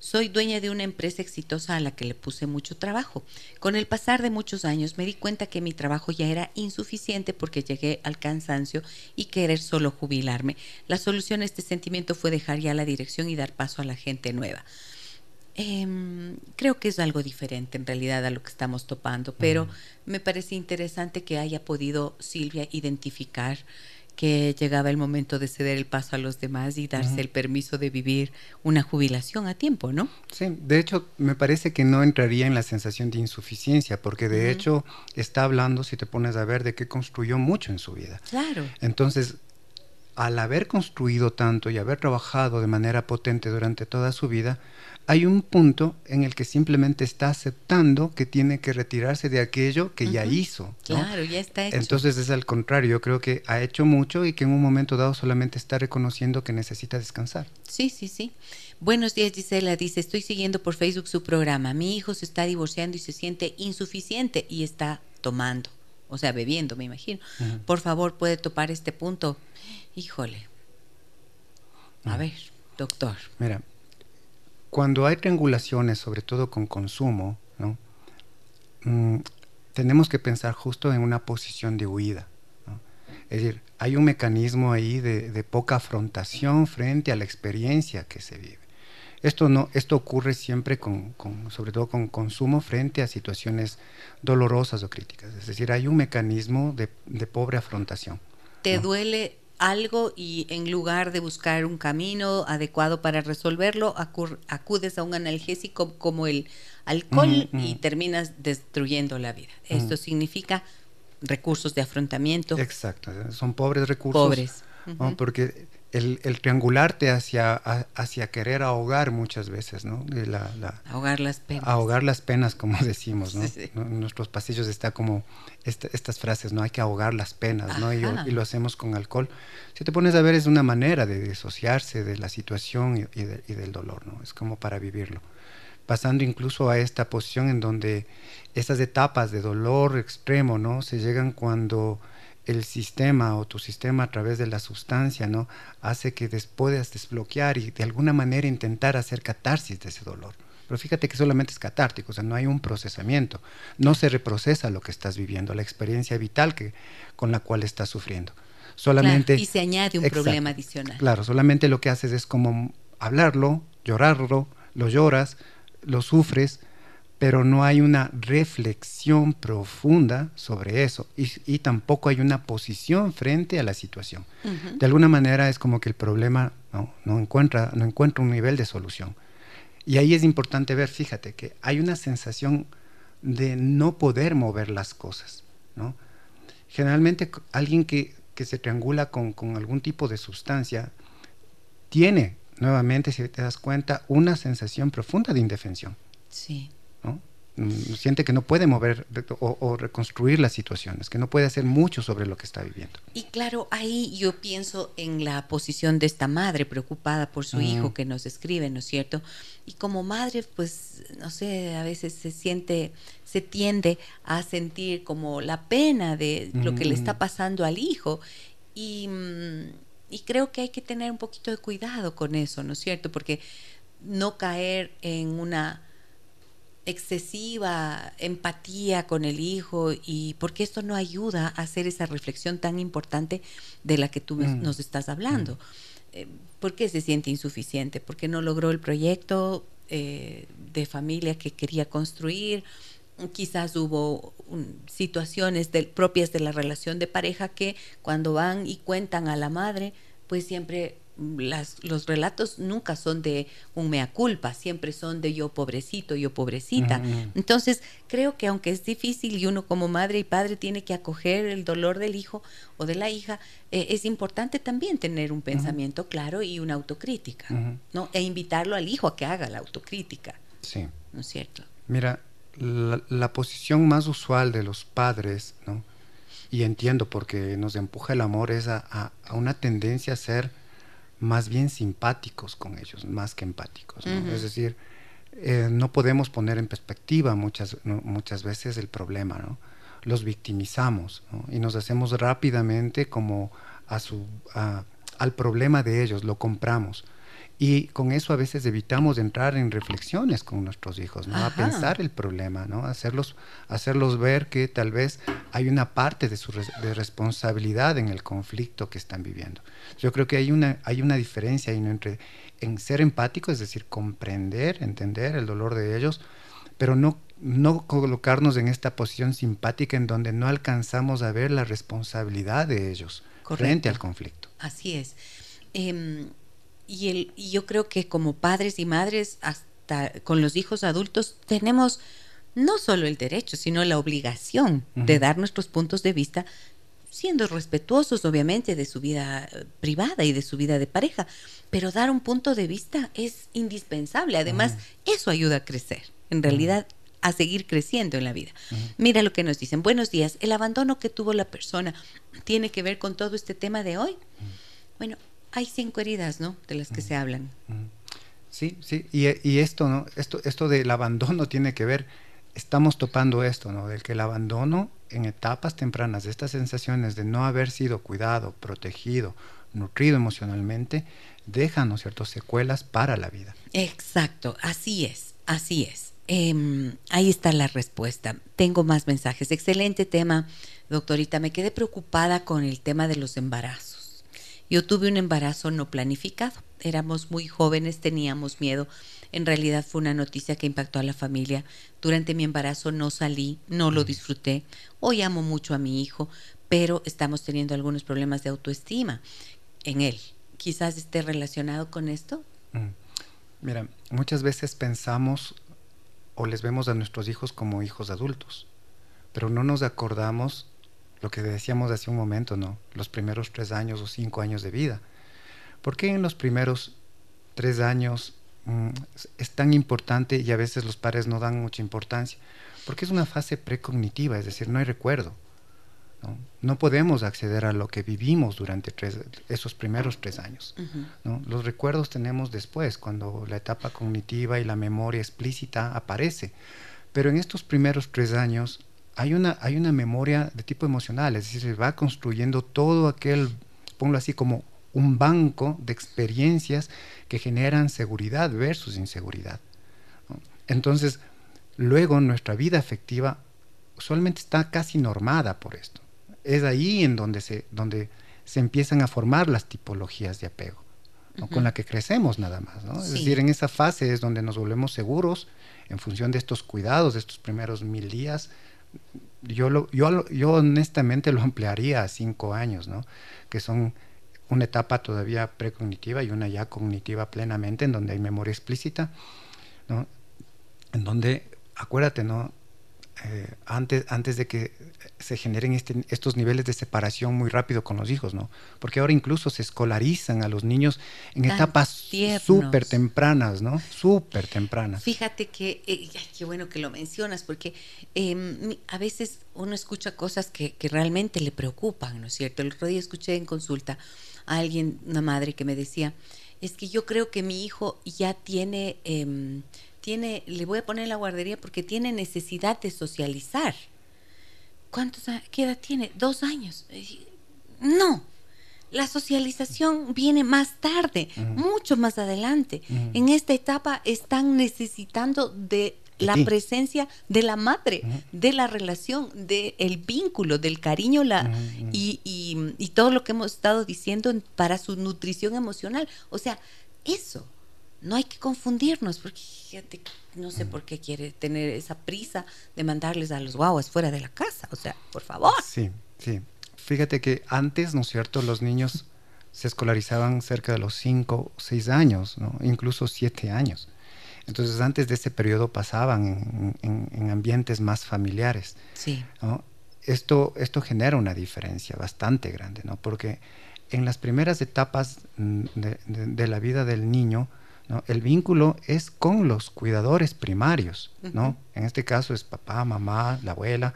Soy dueña de una empresa exitosa a la que le puse mucho trabajo. Con el pasar de muchos años me di cuenta que mi trabajo ya era insuficiente porque llegué al cansancio y querer solo jubilarme. La solución a este sentimiento fue dejar ya la dirección y dar paso a la gente nueva. Em, creo que es algo diferente en realidad a lo que estamos topando, pero me parece interesante que haya podido Silvia identificar que llegaba el momento de ceder el paso a los demás y darse el permiso de vivir una jubilación a tiempo, ¿no? Sí, de hecho me parece que no entraría en la sensación de insuficiencia, porque de hecho está hablando, si te pones a ver, de que construyó mucho en su vida. Claro. Entonces, al haber construido tanto y haber trabajado de manera potente durante toda su vida, hay un punto en el que simplemente está aceptando que tiene que retirarse de aquello que ya hizo. Claro, ya está hecho. Entonces es al contrario, yo creo que ha hecho mucho y que en un momento dado solamente está reconociendo que necesita descansar. Sí, sí, sí. Buenos días, Gisela. Dice, estoy siguiendo por Facebook su programa. Mi hijo se está divorciando y se siente insuficiente y está tomando, o sea, bebiendo, me imagino. Por favor, puede topar este punto. Híjole. A ver, doctor. Mira, cuando hay triangulaciones, sobre todo con consumo, ¿no? Mm, tenemos que pensar justo en una posición de huida. Es decir, hay un mecanismo ahí de, poca afrontación frente a la experiencia que se vive. Esto, no, esto ocurre siempre, con, sobre todo con consumo, frente a situaciones dolorosas o críticas. Es decir, hay un mecanismo de, pobre afrontación. ¿Te duele algo y en lugar de buscar un camino adecuado para resolverlo, acudes a un analgésico como el alcohol y terminas destruyendo la vida. Esto significa recursos de afrontamiento. Exacto, son pobres recursos. Pobres. Porque el, triangularte hacia, hacia querer ahogar muchas veces, ¿no? La, ahogar las penas. Ahogar las penas, como decimos, ¿no? En nuestros pasillos está como estas frases, ¿no? Hay que ahogar las penas, ¿no? Y, lo hacemos con alcohol. Si te pones a ver, es una manera de disociarse de la situación y, del dolor, ¿no? Es como para vivirlo. Pasando incluso a esta posición en donde estas etapas de dolor extremo, ¿no? Se llegan cuando el sistema o tu sistema a través de la sustancia, ¿no? Hace que puedas desbloquear y de alguna manera intentar hacer catarsis de ese dolor. Pero fíjate que solamente es catártico, o sea, no hay un procesamiento, no se reprocesa lo que estás viviendo, la experiencia vital que, con la cual estás sufriendo. Solamente, y se añade un problema adicional. Claro, solamente lo que haces es como hablarlo, llorarlo, lo lloras, lo sufres, pero no hay una reflexión profunda sobre eso y, tampoco hay una posición frente a la situación. De alguna manera es como que el problema no, encuentra, no encuentra un nivel de solución. Y ahí es importante ver, fíjate, que hay una sensación de no poder mover las cosas. ¿no? Generalmente alguien que, se triangula con, con algún tipo de sustancia tiene, nuevamente, si te das cuenta, una sensación profunda de indefensión. Sí. Mm, siente que no puede mover o, reconstruir las situaciones, que no puede hacer mucho sobre lo que está viviendo. Y claro, ahí yo pienso en la posición de esta madre preocupada por su hijo que nos escribe, ¿no es cierto? Y como madre, pues, no sé, a veces se siente, se tiende a sentir como la pena de lo que le está pasando al hijo. Y, mm, y creo que hay que tener un poquito de cuidado con eso, ¿no es cierto? Porque no caer en una excesiva empatía con el hijo y porque esto no ayuda a hacer esa reflexión tan importante de la que tú mm. nos estás hablando. Mm. Eh, ¿Por qué se siente insuficiente? ¿Porque no logró el proyecto eh, de familia que quería construir? Quizás hubo situaciones propias de la relación de pareja que cuando van y cuentan a la madre, pues siempre los relatos nunca son de un mea culpa, siempre son de yo pobrecito, yo pobrecita. Entonces, creo que aunque es difícil y uno como madre y padre tiene que acoger el dolor del hijo o de la hija, eh, es importante también tener un pensamiento claro y una autocrítica, ¿no? E invitarlo al hijo a que haga la autocrítica. Sí. ¿No es cierto? Mira, la, posición más usual de los padres, ¿no? Y entiendo porque nos empuja el amor es a una tendencia a ser más bien simpáticos con ellos, más que empáticos. Es decir, eh, no podemos poner en perspectiva muchas, muchas veces el problema, ¿no? Los victimizamos y nos hacemos rápidamente como a su, al problema de ellos, lo compramos. Y con eso a veces evitamos entrar en reflexiones con nuestros hijos, ¿no? A pensar el problema, ¿no? Hacerlos, hacerlos ver que tal vez hay una parte de su de responsabilidad en el conflicto que están viviendo. Yo creo que hay una, hay una diferencia entre en ser empático, es decir, comprender, entender el dolor de ellos, pero no, no colocarnos en esta posición simpática en donde no alcanzamos a ver la responsabilidad de ellos frente al conflicto. Así es. Em, y, el, yo creo que como padres y madres, hasta con los hijos adultos, tenemos no solo el derecho, sino la obligación de dar nuestros puntos de vista siendo respetuosos obviamente de su vida eh, privada y de su vida de pareja, pero dar un punto de vista es indispensable. Además, eso ayuda a crecer, en realidad a seguir creciendo en la vida. Mira lo que nos dicen. Buenos días, el abandono que tuvo la persona tiene que ver con todo este tema de hoy. Bueno, hay cinco heridas, ¿no? De las que se hablan. Sí, sí, y, y, esto, ¿no? Esto, esto del abandono tiene que ver, estamos topando esto, ¿no? Del que el abandono en etapas tempranas de estas sensaciones de no haber sido cuidado, protegido, nutrido emocionalmente, dejan, ¿no cierto?, secuelas para la vida. Exacto, así es, así es. Em, ahí está la respuesta. Tengo más mensajes. Excelente tema, doctorita. Me quedé preocupada con el tema de los embarazos. Yo tuve un embarazo no planificado. Éramos muy jóvenes, teníamos miedo en realidad fue una noticia que impactó a la familia. Durante mi embarazo no salí, no lo disfruté. Hoy amo mucho a mi hijo, pero estamos teniendo algunos problemas de autoestima en él. Quizás esté relacionado con esto. Mm. Mira, muchas veces pensamos o les vemos a nuestros hijos como hijos adultos, pero no nos acordamos lo que decíamos hace un momento, ¿no? Los primeros tres años o cinco años de vida. ¿Por qué en los primeros tres años Mm, es tan importante y a veces los padres no dan mucha importancia, porque es una fase precognitiva, es decir, no hay recuerdo. No, podemos acceder a lo que vivimos durante esos primeros tres años. Los recuerdos tenemos después, cuando la etapa cognitiva y la memoria explícita aparece. Pero en estos primeros tres años hay una, hay una memoria de tipo emocional, es decir, se va construyendo todo aquel, pongo así como un banco de experiencias que generan seguridad versus inseguridad. Entonces, luego nuestra vida afectiva usualmente está casi normada por esto. Es ahí en donde se, donde se empiezan a formar las tipologías de apego, con la que crecemos nada más. Es decir, en esa fase es donde nos volvemos seguros en función de estos cuidados, de estos primeros mil días. Yo, lo, yo, yo honestamente lo ampliaría a cinco años, ¿no? que son una etapa todavía precognitiva y una ya cognitiva plenamente, en donde hay memoria explícita, ¿no? en donde, acuérdate, ¿no? Eh, antes, antes de que se generen este, estos niveles de separación muy rápido con los hijos, ¿no? Porque ahora incluso se escolarizan a los niños en etapas súper tempranas, ¿no? Súper tempranas. Fíjate que, eh, qué bueno que lo mencionas, porque em, a veces uno escucha cosas que, que realmente le preocupan, ¿no es cierto? El otro día escuché en consulta alguien, una madre que me decía, es que yo creo que mi hijo ya tiene, em, tiene, le voy a poner la guardería porque tiene necesidad de socializar. ¿Cuántos, qué edad tiene? Dos años. No, la socialización viene más tarde, mucho más adelante. En esta etapa están necesitando de la presencia de la madre, de la relación, del vínculo, del cariño la, y, y, todo lo que hemos estado diciendo para su nutrición emocional. O sea, eso, no hay que confundirnos, porque fíjate, no sé por qué quiere tener esa prisa de mandarles a los guaguas fuera de la casa. O sea, por favor. Sí, sí. Fíjate que antes, ¿no es cierto?, los niños se escolarizaban cerca de los 5 o 6 años, ¿no? incluso 7 años. Entonces antes de ese periodo pasaban en, ambientes más familiares. Sí. Esto, esto genera una diferencia bastante grande, ¿no? porque en las primeras etapas mm, de, la vida del niño, el vínculo es con los cuidadores primarios, ¿no? En este caso es papá, mamá, la abuela.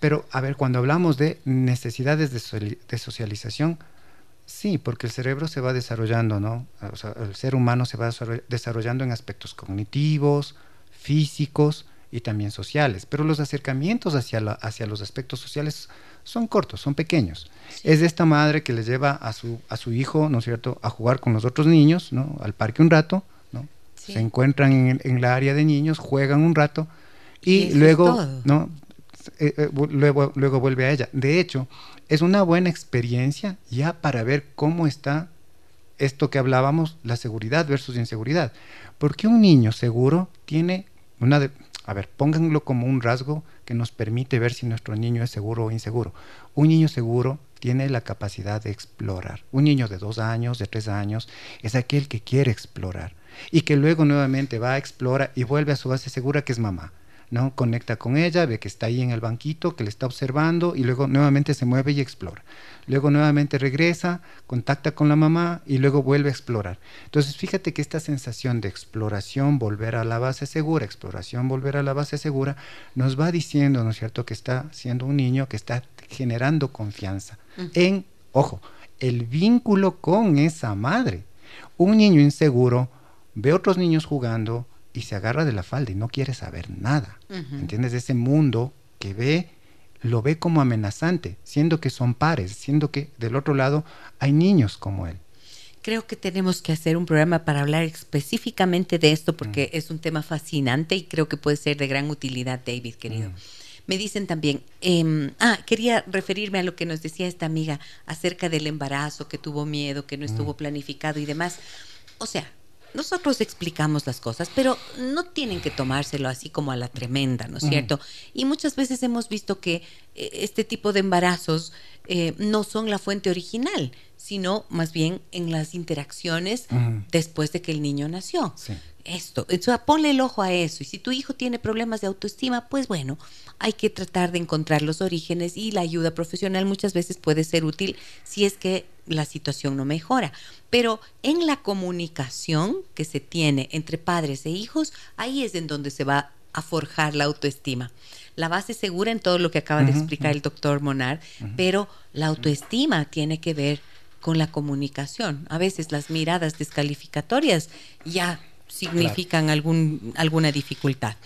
Pero, a ver, cuando hablamos de necesidades de socialización, Sí, porque el cerebro se va desarrollando, ¿no? O sea, el ser humano se va desarrollando en aspectos cognitivos, físicos y también sociales, pero los acercamientos hacia, hacia los aspectos sociales son cortos, son pequeños. Es de esta madre que le lleva a su, a su hijo, ¿no es cierto?, a jugar con los otros niños, ¿no? Al parque un rato, ¿no? Se encuentran en, en, la área de niños, juegan un rato y, luego, ¿no? Eh, eh, luego, luego vuelve a ella. De hecho, es una buena experiencia ya para ver cómo está esto que hablábamos, la seguridad versus inseguridad. Porque un niño seguro tiene una... De, a ver, pónganlo como un rasgo que nos permite ver si nuestro niño es seguro o inseguro. Un niño seguro tiene la capacidad de explorar. Un niño de dos años, de tres años, es aquel que quiere explorar y que luego nuevamente va a explorar y vuelve a su base segura que es mamá. ¿No? Conecta con ella, ve que está ahí en el banquito, que le está observando y luego nuevamente se mueve y explora. Luego nuevamente regresa, contacta con la mamá y luego vuelve a explorar. Entonces fíjate que esta sensación de exploración, volver a la base segura, exploración, volver a la base segura, nos va diciendo, ¿no es cierto?, que está siendo un niño que está generando confianza en, ojo, el vínculo con esa madre. Un niño inseguro ve otros niños jugando, y se agarra de la falda y no quiere saber nada. ¿Entiendes? Ese mundo que ve, lo ve como amenazante, siendo que son pares, siendo que del otro lado hay niños como él. Creo que tenemos que hacer un programa para hablar específicamente de esto porque mm. es un tema fascinante y creo que puede ser de gran utilidad, David, querido. Mm. Me dicen también, em, ah, quería referirme a lo que nos decía esta amiga acerca del embarazo, que tuvo miedo, que no estuvo mm. planificado y demás. O sea, nosotros explicamos las cosas, pero no tienen que tomárselo así como a la tremenda, ¿no es cierto? Y muchas veces hemos visto que eh, este tipo de embarazos eh, no son la fuente original, sino más bien en las interacciones después de que el niño nació. Esto, entonces ponle el ojo a eso. Y si tu hijo tiene problemas de autoestima, pues bueno, hay que tratar de encontrar los orígenes y la ayuda profesional muchas veces puede ser útil si es que la situación no mejora. Pero en la comunicación que se tiene entre padres e hijos, ahí es en donde se va a forjar la autoestima. La base segura en todo lo que acaba de explicar el doctor Monar, pero la autoestima tiene que ver con la comunicación. A veces las miradas descalificatorias ya significan algún, alguna dificultad.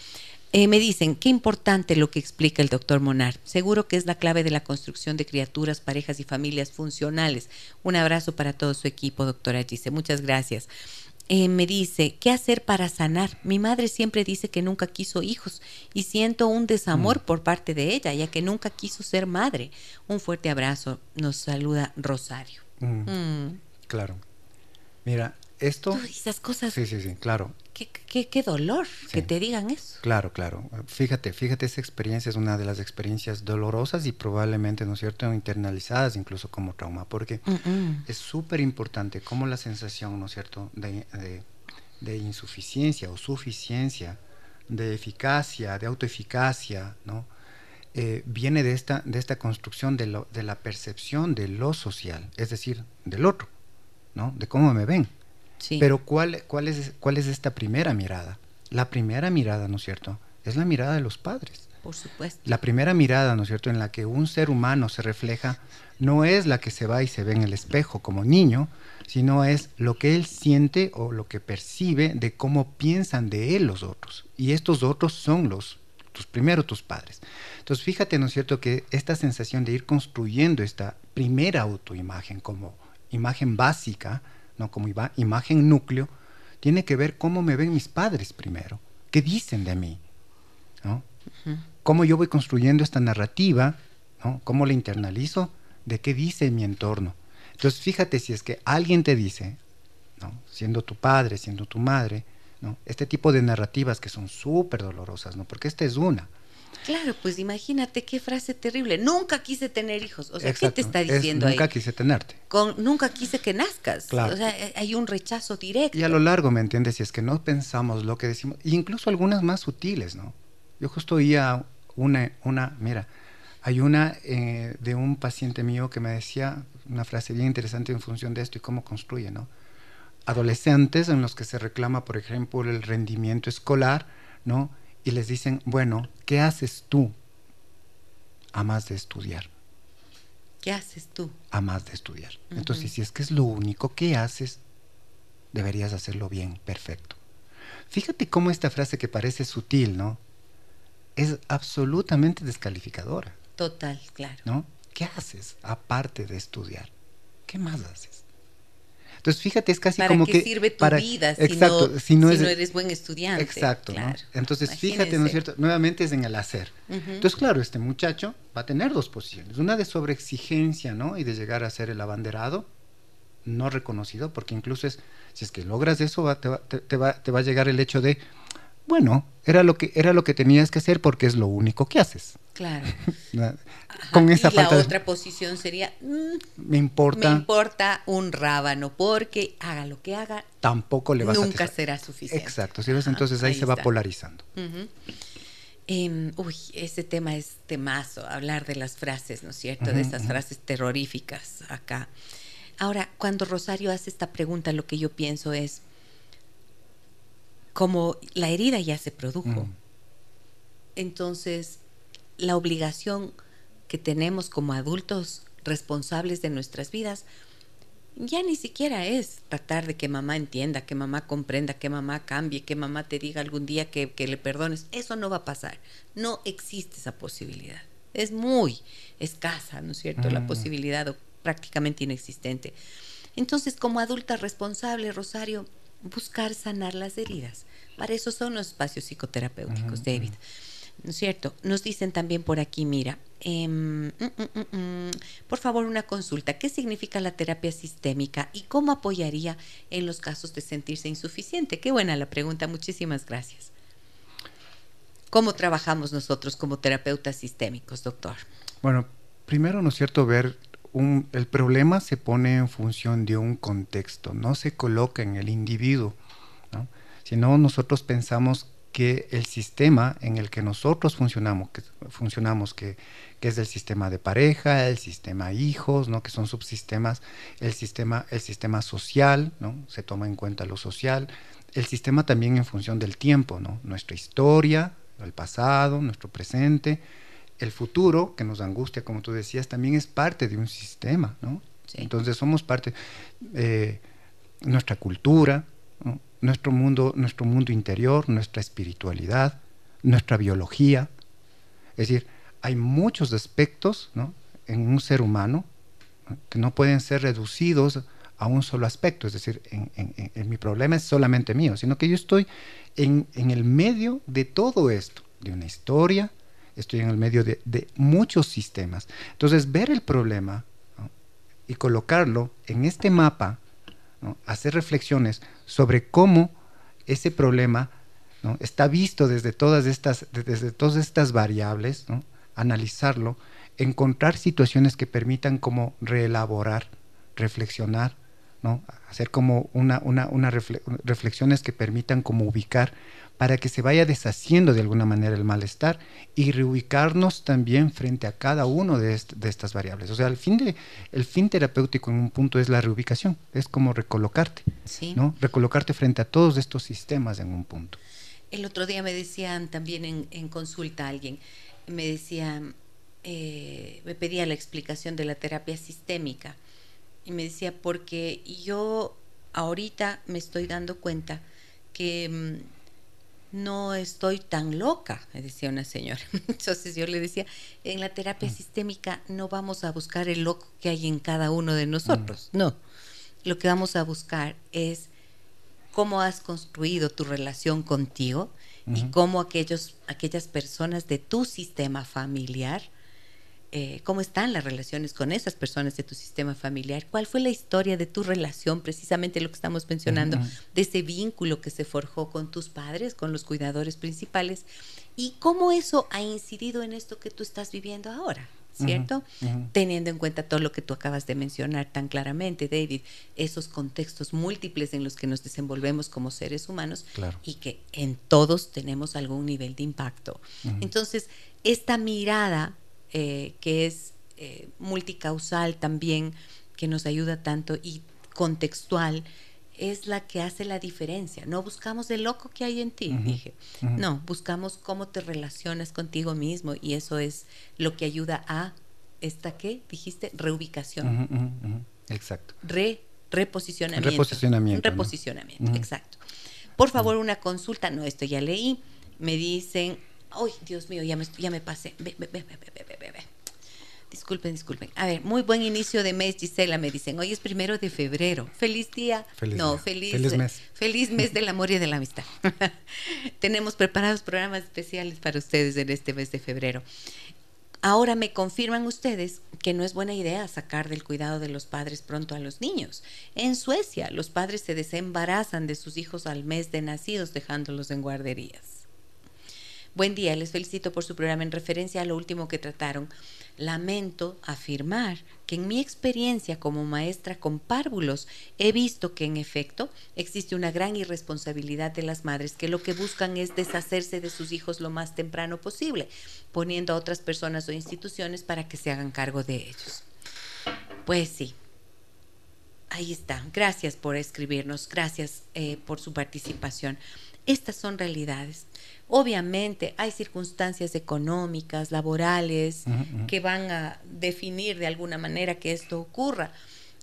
Eh, me dicen, qué importante lo que explica el doctor Monar. Seguro que es la clave de la construcción de criaturas, parejas y familias funcionales. Un abrazo para todo su equipo, doctora Gise. Muchas gracias. Eh, me dice, ¿qué hacer para sanar? Mi madre siempre dice que nunca quiso hijos y siento un desamor mm. por parte de ella, ya que nunca quiso ser madre. Un fuerte abrazo. Nos saluda Rosario. Mm. Mm. Claro. Mira, esto... esas cosas. Sí, sí, sí, claro. Qué, qué, dolor que te digan eso. Claro, claro. Fíjate, fíjate, esa experiencia es una de las experiencias dolorosas y probablemente, ¿no es cierto?, internalizadas incluso como trauma, porque es súper importante cómo la sensación, ¿no es cierto?, de, de, insuficiencia o suficiencia, de eficacia, de autoeficacia, ¿no? Eh, viene de esta, de esta construcción de, lo, de la percepción de lo social, es decir, del otro, ¿no? De cómo me ven. Pero ¿cuál, cuál, es, ¿cuál es esta primera mirada? La primera mirada, ¿no es cierto? Es la mirada de los padres. Por supuesto. La primera mirada, ¿no es cierto?, en la que un ser humano se refleja, no es la que se va y se ve en el espejo como niño, sino es lo que él siente o lo que percibe de cómo piensan de él los otros. Y estos otros son los, tus primero tus padres. Entonces, fíjate, ¿no es cierto?, que esta sensación de ir construyendo esta primera autoimagen como imagen básica, ¿no? como imagen núcleo, tiene que ver cómo me ven mis padres primero, qué dicen de mí, ¿no? cómo yo voy construyendo esta narrativa, ¿no? cómo la internalizo, de qué dice mi entorno. Entonces fíjate si es que alguien te dice, ¿no? siendo tu padre, siendo tu madre, ¿no? este tipo de narrativas que son súper dolorosas, ¿no? porque esta es una. Claro, pues imagínate qué frase terrible. Nunca quise tener hijos. O sea, ¿qué te está diciendo nunca quise tenerte. Con, nunca quise que nazcas. Claro. O sea, eh, hay un rechazo directo. Y a lo largo, ¿me entiendes? Si es que no pensamos lo que decimos, incluso algunas más sutiles, ¿no? Yo justo oía una, una mira, hay una eh, de un paciente mío que me decía una frase bien interesante en función de esto y cómo construye, ¿no? Adolescentes en los que se reclama, por ejemplo, el rendimiento escolar, ¿no? Y les dicen, bueno, ¿qué haces tú a más de estudiar? ¿Qué haces tú? A más de estudiar. Entonces, si es que es lo único que haces, deberías hacerlo bien, perfecto. Fíjate cómo esta frase que parece sutil, ¿no? Es absolutamente descalificadora. Total, claro. ¿No? ¿Qué haces aparte de estudiar? ¿Qué más haces? Entonces, fíjate, es casi como qué que... sirve tu vida si, no, si, no, eres buen estudiante? Exacto, ¿no? Entonces, fíjate, ¿no es cierto? Nuevamente es en el hacer. Entonces, claro, este muchacho va a tener dos posiciones. Una de sobreexigencia, ¿no? Y de llegar a ser el abanderado, no reconocido, porque incluso es, si es que logras eso, va, te, va, te, va, te va a llegar el hecho de, bueno, era lo que era lo que tenías que hacer porque es lo único que haces. Claro. Con esa y la otra posición sería mm, me importa me importa un rábano porque haga lo que haga tampoco le va nunca será suficiente. Exacto, ¿sí ves? entonces ahí, se va polarizando. Em, uy, ese tema es temazo, hablar de las frases, ¿no es cierto? de esas frases terroríficas acá. Ahora, cuando Rosario hace esta pregunta, lo que yo pienso es, como la herida ya se produjo, entonces la obligación que tenemos como adultos responsables de nuestras vidas ya ni siquiera es tratar de que mamá entienda, que mamá comprenda, que mamá cambie, que mamá te diga algún día que, le perdones. Eso no va a pasar. No existe esa posibilidad. Es muy escasa, ¿no es cierto? La mm. posibilidad o prácticamente inexistente. Entonces, como adulta responsable, Rosario, buscar sanar las heridas. Para eso son los espacios psicoterapéuticos, David. ¿no es cierto? Nos dicen también por aquí, mira, em, mm, mm, mm, por favor una consulta, ¿qué significa la terapia sistémica y cómo apoyaría en los casos de sentirse insuficiente? Qué buena la pregunta, muchísimas gracias. ¿Cómo trabajamos nosotros como terapeutas sistémicos, doctor? Bueno, primero, ¿no es cierto?, ver el problema se pone en función de un contexto, no se coloca en el individuo, ¿no? sino nosotros pensamos que el sistema en el que nosotros funcionamos, que, funcionamos que, es el sistema de pareja, el sistema hijos, ¿no? que son subsistemas, el sistema, el sistema social, ¿no? se toma en cuenta lo social, el sistema también en función del tiempo, ¿no? nuestra historia, el pasado, nuestro presente, el futuro, que nos angustia, como tú decías, también es parte de un sistema. ¿no? Entonces somos parte, de eh, nuestra cultura, ¿no? nuestro mundo, nuestro mundo interior, nuestra espiritualidad, nuestra biología. Es decir, hay muchos aspectos en un ser humano que no pueden ser reducidos a un solo aspecto. Es decir, en, mi problema es solamente mío, sino que yo estoy en, el medio de todo esto, de una historia, estoy en el medio de, muchos sistemas. Entonces, ver el problema y colocarlo en este mapa hacer reflexiones sobre cómo ese problema está visto desde todas estas, desde todas estas variables, analizarlo, encontrar situaciones que permitan como reelaborar, reflexionar, hacer como una, una, reflexiones que permitan como ubicar para que se vaya deshaciendo de alguna manera el malestar y reubicarnos también frente a cada uno de, estas variables. O sea, el fin, de, el fin terapéutico en un punto es la reubicación, es como recolocarte, ¿no? Recolocarte frente a todos estos sistemas en un punto. El otro día me decían también en, consulta alguien, me decía, eh, me pedía la explicación de la terapia sistémica y me decía, porque yo ahorita me estoy dando cuenta que mm, no estoy tan loca, me decía una señora. Entonces yo le decía, en la terapia mm. sistémica no vamos a buscar el loco que hay en cada uno de nosotros, mm. no. Lo que vamos a buscar es cómo has construido tu relación contigo y cómo aquellos, aquellas personas de tu sistema familiar eh, cómo están las relaciones con esas personas de tu sistema familiar, cuál fue la historia de tu relación, precisamente lo que estamos mencionando, de ese vínculo que se forjó con tus padres, con los cuidadores principales, y cómo eso ha incidido en esto que tú estás viviendo ahora. ¿Cierto? Teniendo en cuenta todo lo que tú acabas de mencionar tan claramente, David, esos contextos múltiples en los que nos desenvolvemos como seres humanos y que en todos tenemos algún nivel de impacto. Entonces, esta mirada eh, que es eh, multicausal también, que nos ayuda tanto y contextual, es la que hace la diferencia. No buscamos el loco que hay en ti, dije. No, buscamos cómo te relacionas contigo mismo y eso es lo que ayuda a esta que dijiste reubicación. Exacto. Re, reposicionamiento. Reposicionamiento. reposicionamiento, exacto. Por favor, una consulta. No, esto ya leí. Me dicen, Ay, Dios mío, ya me, ya me pasé. Ve, ve, ve, disculpen, disculpen. A ver, muy buen inicio de mes, Gisela, me dicen. Hoy es primero de febrero. Feliz día. Feliz no, feliz, feliz mes. Feliz mes del amor y de la amistad. Tenemos preparados programas especiales para ustedes en este mes de febrero. Ahora me confirman ustedes que no es buena idea sacar del cuidado de los padres pronto a los niños. En Suecia, los padres se desembarazan de sus hijos al mes de nacidos dejándolos en guarderías. Buen día, les felicito por su programa en referencia a lo último que trataron. Lamento afirmar que en mi experiencia como maestra con párvulos he visto que en efecto existe una gran irresponsabilidad de las madres que lo que buscan es deshacerse de sus hijos lo más temprano posible, poniendo a otras personas o instituciones para que se hagan cargo de ellos. Pues sí, ahí está. Gracias por escribirnos, gracias eh, por su participación. Estas son realidades. Obviamente hay circunstancias económicas, laborales, que van a definir de alguna manera que esto ocurra.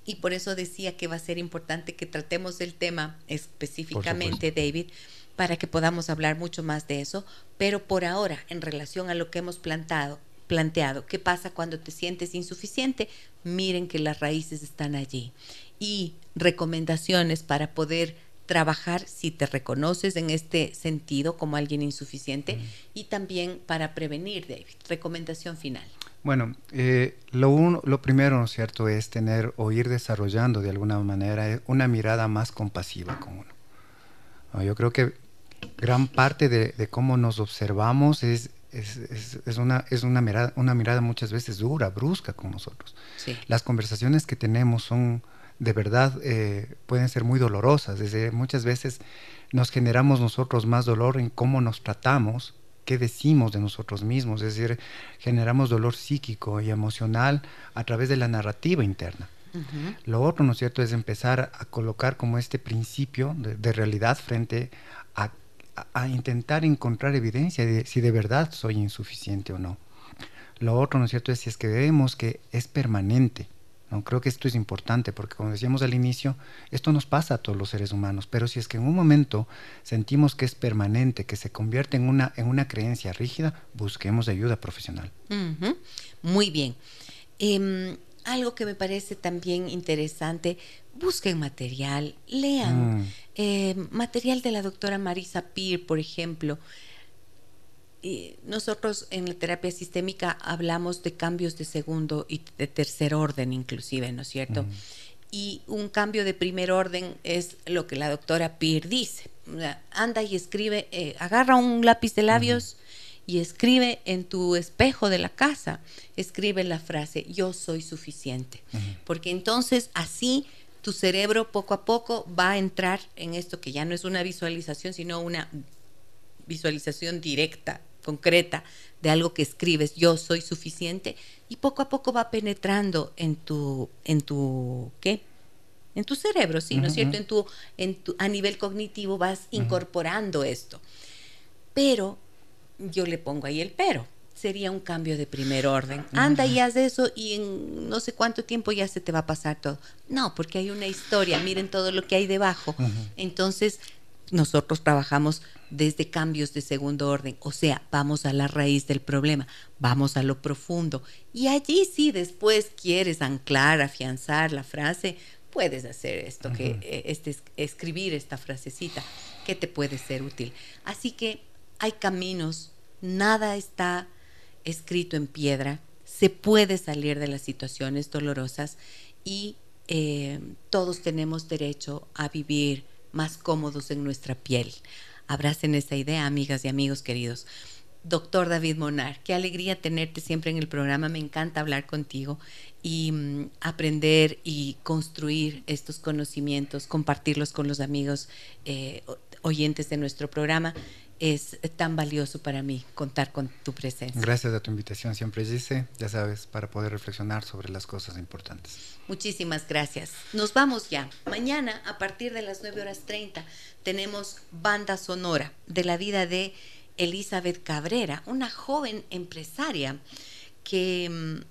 Y por eso decía que va a ser importante que tratemos el tema específicamente, David, para que podamos hablar mucho más de eso. Pero por ahora, en relación a lo que hemos plantado, planteado, ¿qué pasa cuando te sientes insuficiente? Miren que las raíces están allí. Y recomendaciones para poder trabajar si te reconoces en este sentido como alguien insuficiente y también para prevenir, David. Recomendación final. Bueno, eh, lo, lo primero, ¿no es cierto?, es tener o ir desarrollando de alguna manera eh, una mirada más compasiva con uno. Yo creo que gran parte de, cómo nos observamos es, es, una, es una, mirada, una mirada muchas veces dura, brusca con nosotros. Las conversaciones que tenemos son de verdad eh, pueden ser muy dolorosas. Desde muchas veces nos generamos nosotros más dolor en cómo nos tratamos, qué decimos de nosotros mismos, es decir, generamos dolor psíquico y emocional a través de la narrativa interna. Lo otro, ¿no es cierto?, es empezar a colocar como este principio de, realidad frente a, a, intentar encontrar evidencia de si de verdad soy insuficiente o no. Lo otro, ¿no es cierto?, es si es que vemos que es permanente, ¿no? Creo que esto es importante porque como decíamos al inicio, esto nos pasa a todos los seres humanos, pero si es que en un momento sentimos que es permanente, que se convierte en una, en una creencia rígida, busquemos ayuda profesional. Muy bien. Em, algo que me parece también interesante, busquen material, lean. Mm. Eh, material de la doctora Marisa Peer, por ejemplo nosotros en la terapia sistémica hablamos de cambios de segundo y de tercer orden inclusive, ¿no es cierto? Y un cambio de primer orden es lo que la doctora Peer dice. Anda y escribe, eh, agarra un lápiz de labios y escribe en tu espejo de la casa, escribe la frase, yo soy suficiente. Porque entonces así tu cerebro poco a poco va a entrar en esto que ya no es una visualización, sino una visualización directa concreta de algo que escribes, yo soy suficiente, y poco a poco va penetrando en tu, en tu, ¿qué? En tu cerebro, sí, ¿no es cierto? En tu, en tu, a nivel cognitivo vas incorporando esto. Pero yo le pongo ahí el pero. Sería un cambio de primer orden. Anda y haz eso y en no sé cuánto tiempo ya se te va a pasar todo. No, porque hay una historia, miren todo lo que hay debajo. Entonces, nosotros trabajamos desde cambios de segundo orden, o sea, vamos a la raíz del problema, vamos a lo profundo. Y allí si después quieres anclar, afianzar la frase, puedes hacer esto, que eh, este, escribir esta frasecita, que te puede ser útil. Así que hay caminos, nada está escrito en piedra, se puede salir de las situaciones dolorosas y eh, todos tenemos derecho a vivir más cómodos en nuestra piel. Abracen esa idea, amigas y amigos queridos. Doctor David Monar, qué alegría tenerte siempre en el programa. Me encanta hablar contigo y mm, aprender y construir estos conocimientos, compartirlos con los amigos eh, oyentes de nuestro programa es tan valioso para mí contar con tu presencia. Gracias a tu invitación, siempre dice, ya sabes, para poder reflexionar sobre las cosas importantes. Muchísimas gracias. Nos vamos ya. Mañana, a partir de las 9 horas 30, tenemos banda sonora de la vida de Elizabeth Cabrera, una joven empresaria que mm,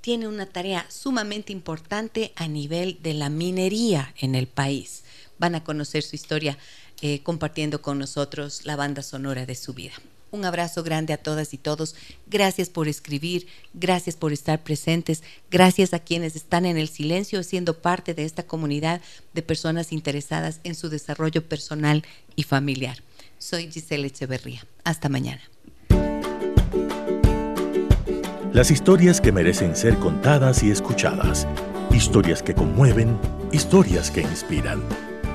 tiene una tarea sumamente importante a nivel de la minería en el país. Van a conocer su historia eh, compartiendo con nosotros la banda sonora de su vida. Un abrazo grande a todas y todos. Gracias por escribir, gracias por estar presentes, gracias a quienes están en el silencio siendo parte de esta comunidad de personas interesadas en su desarrollo personal y familiar. Soy Giselle Echeverría. Hasta mañana. Las historias que merecen ser contadas y escuchadas. Historias que conmueven, historias que inspiran.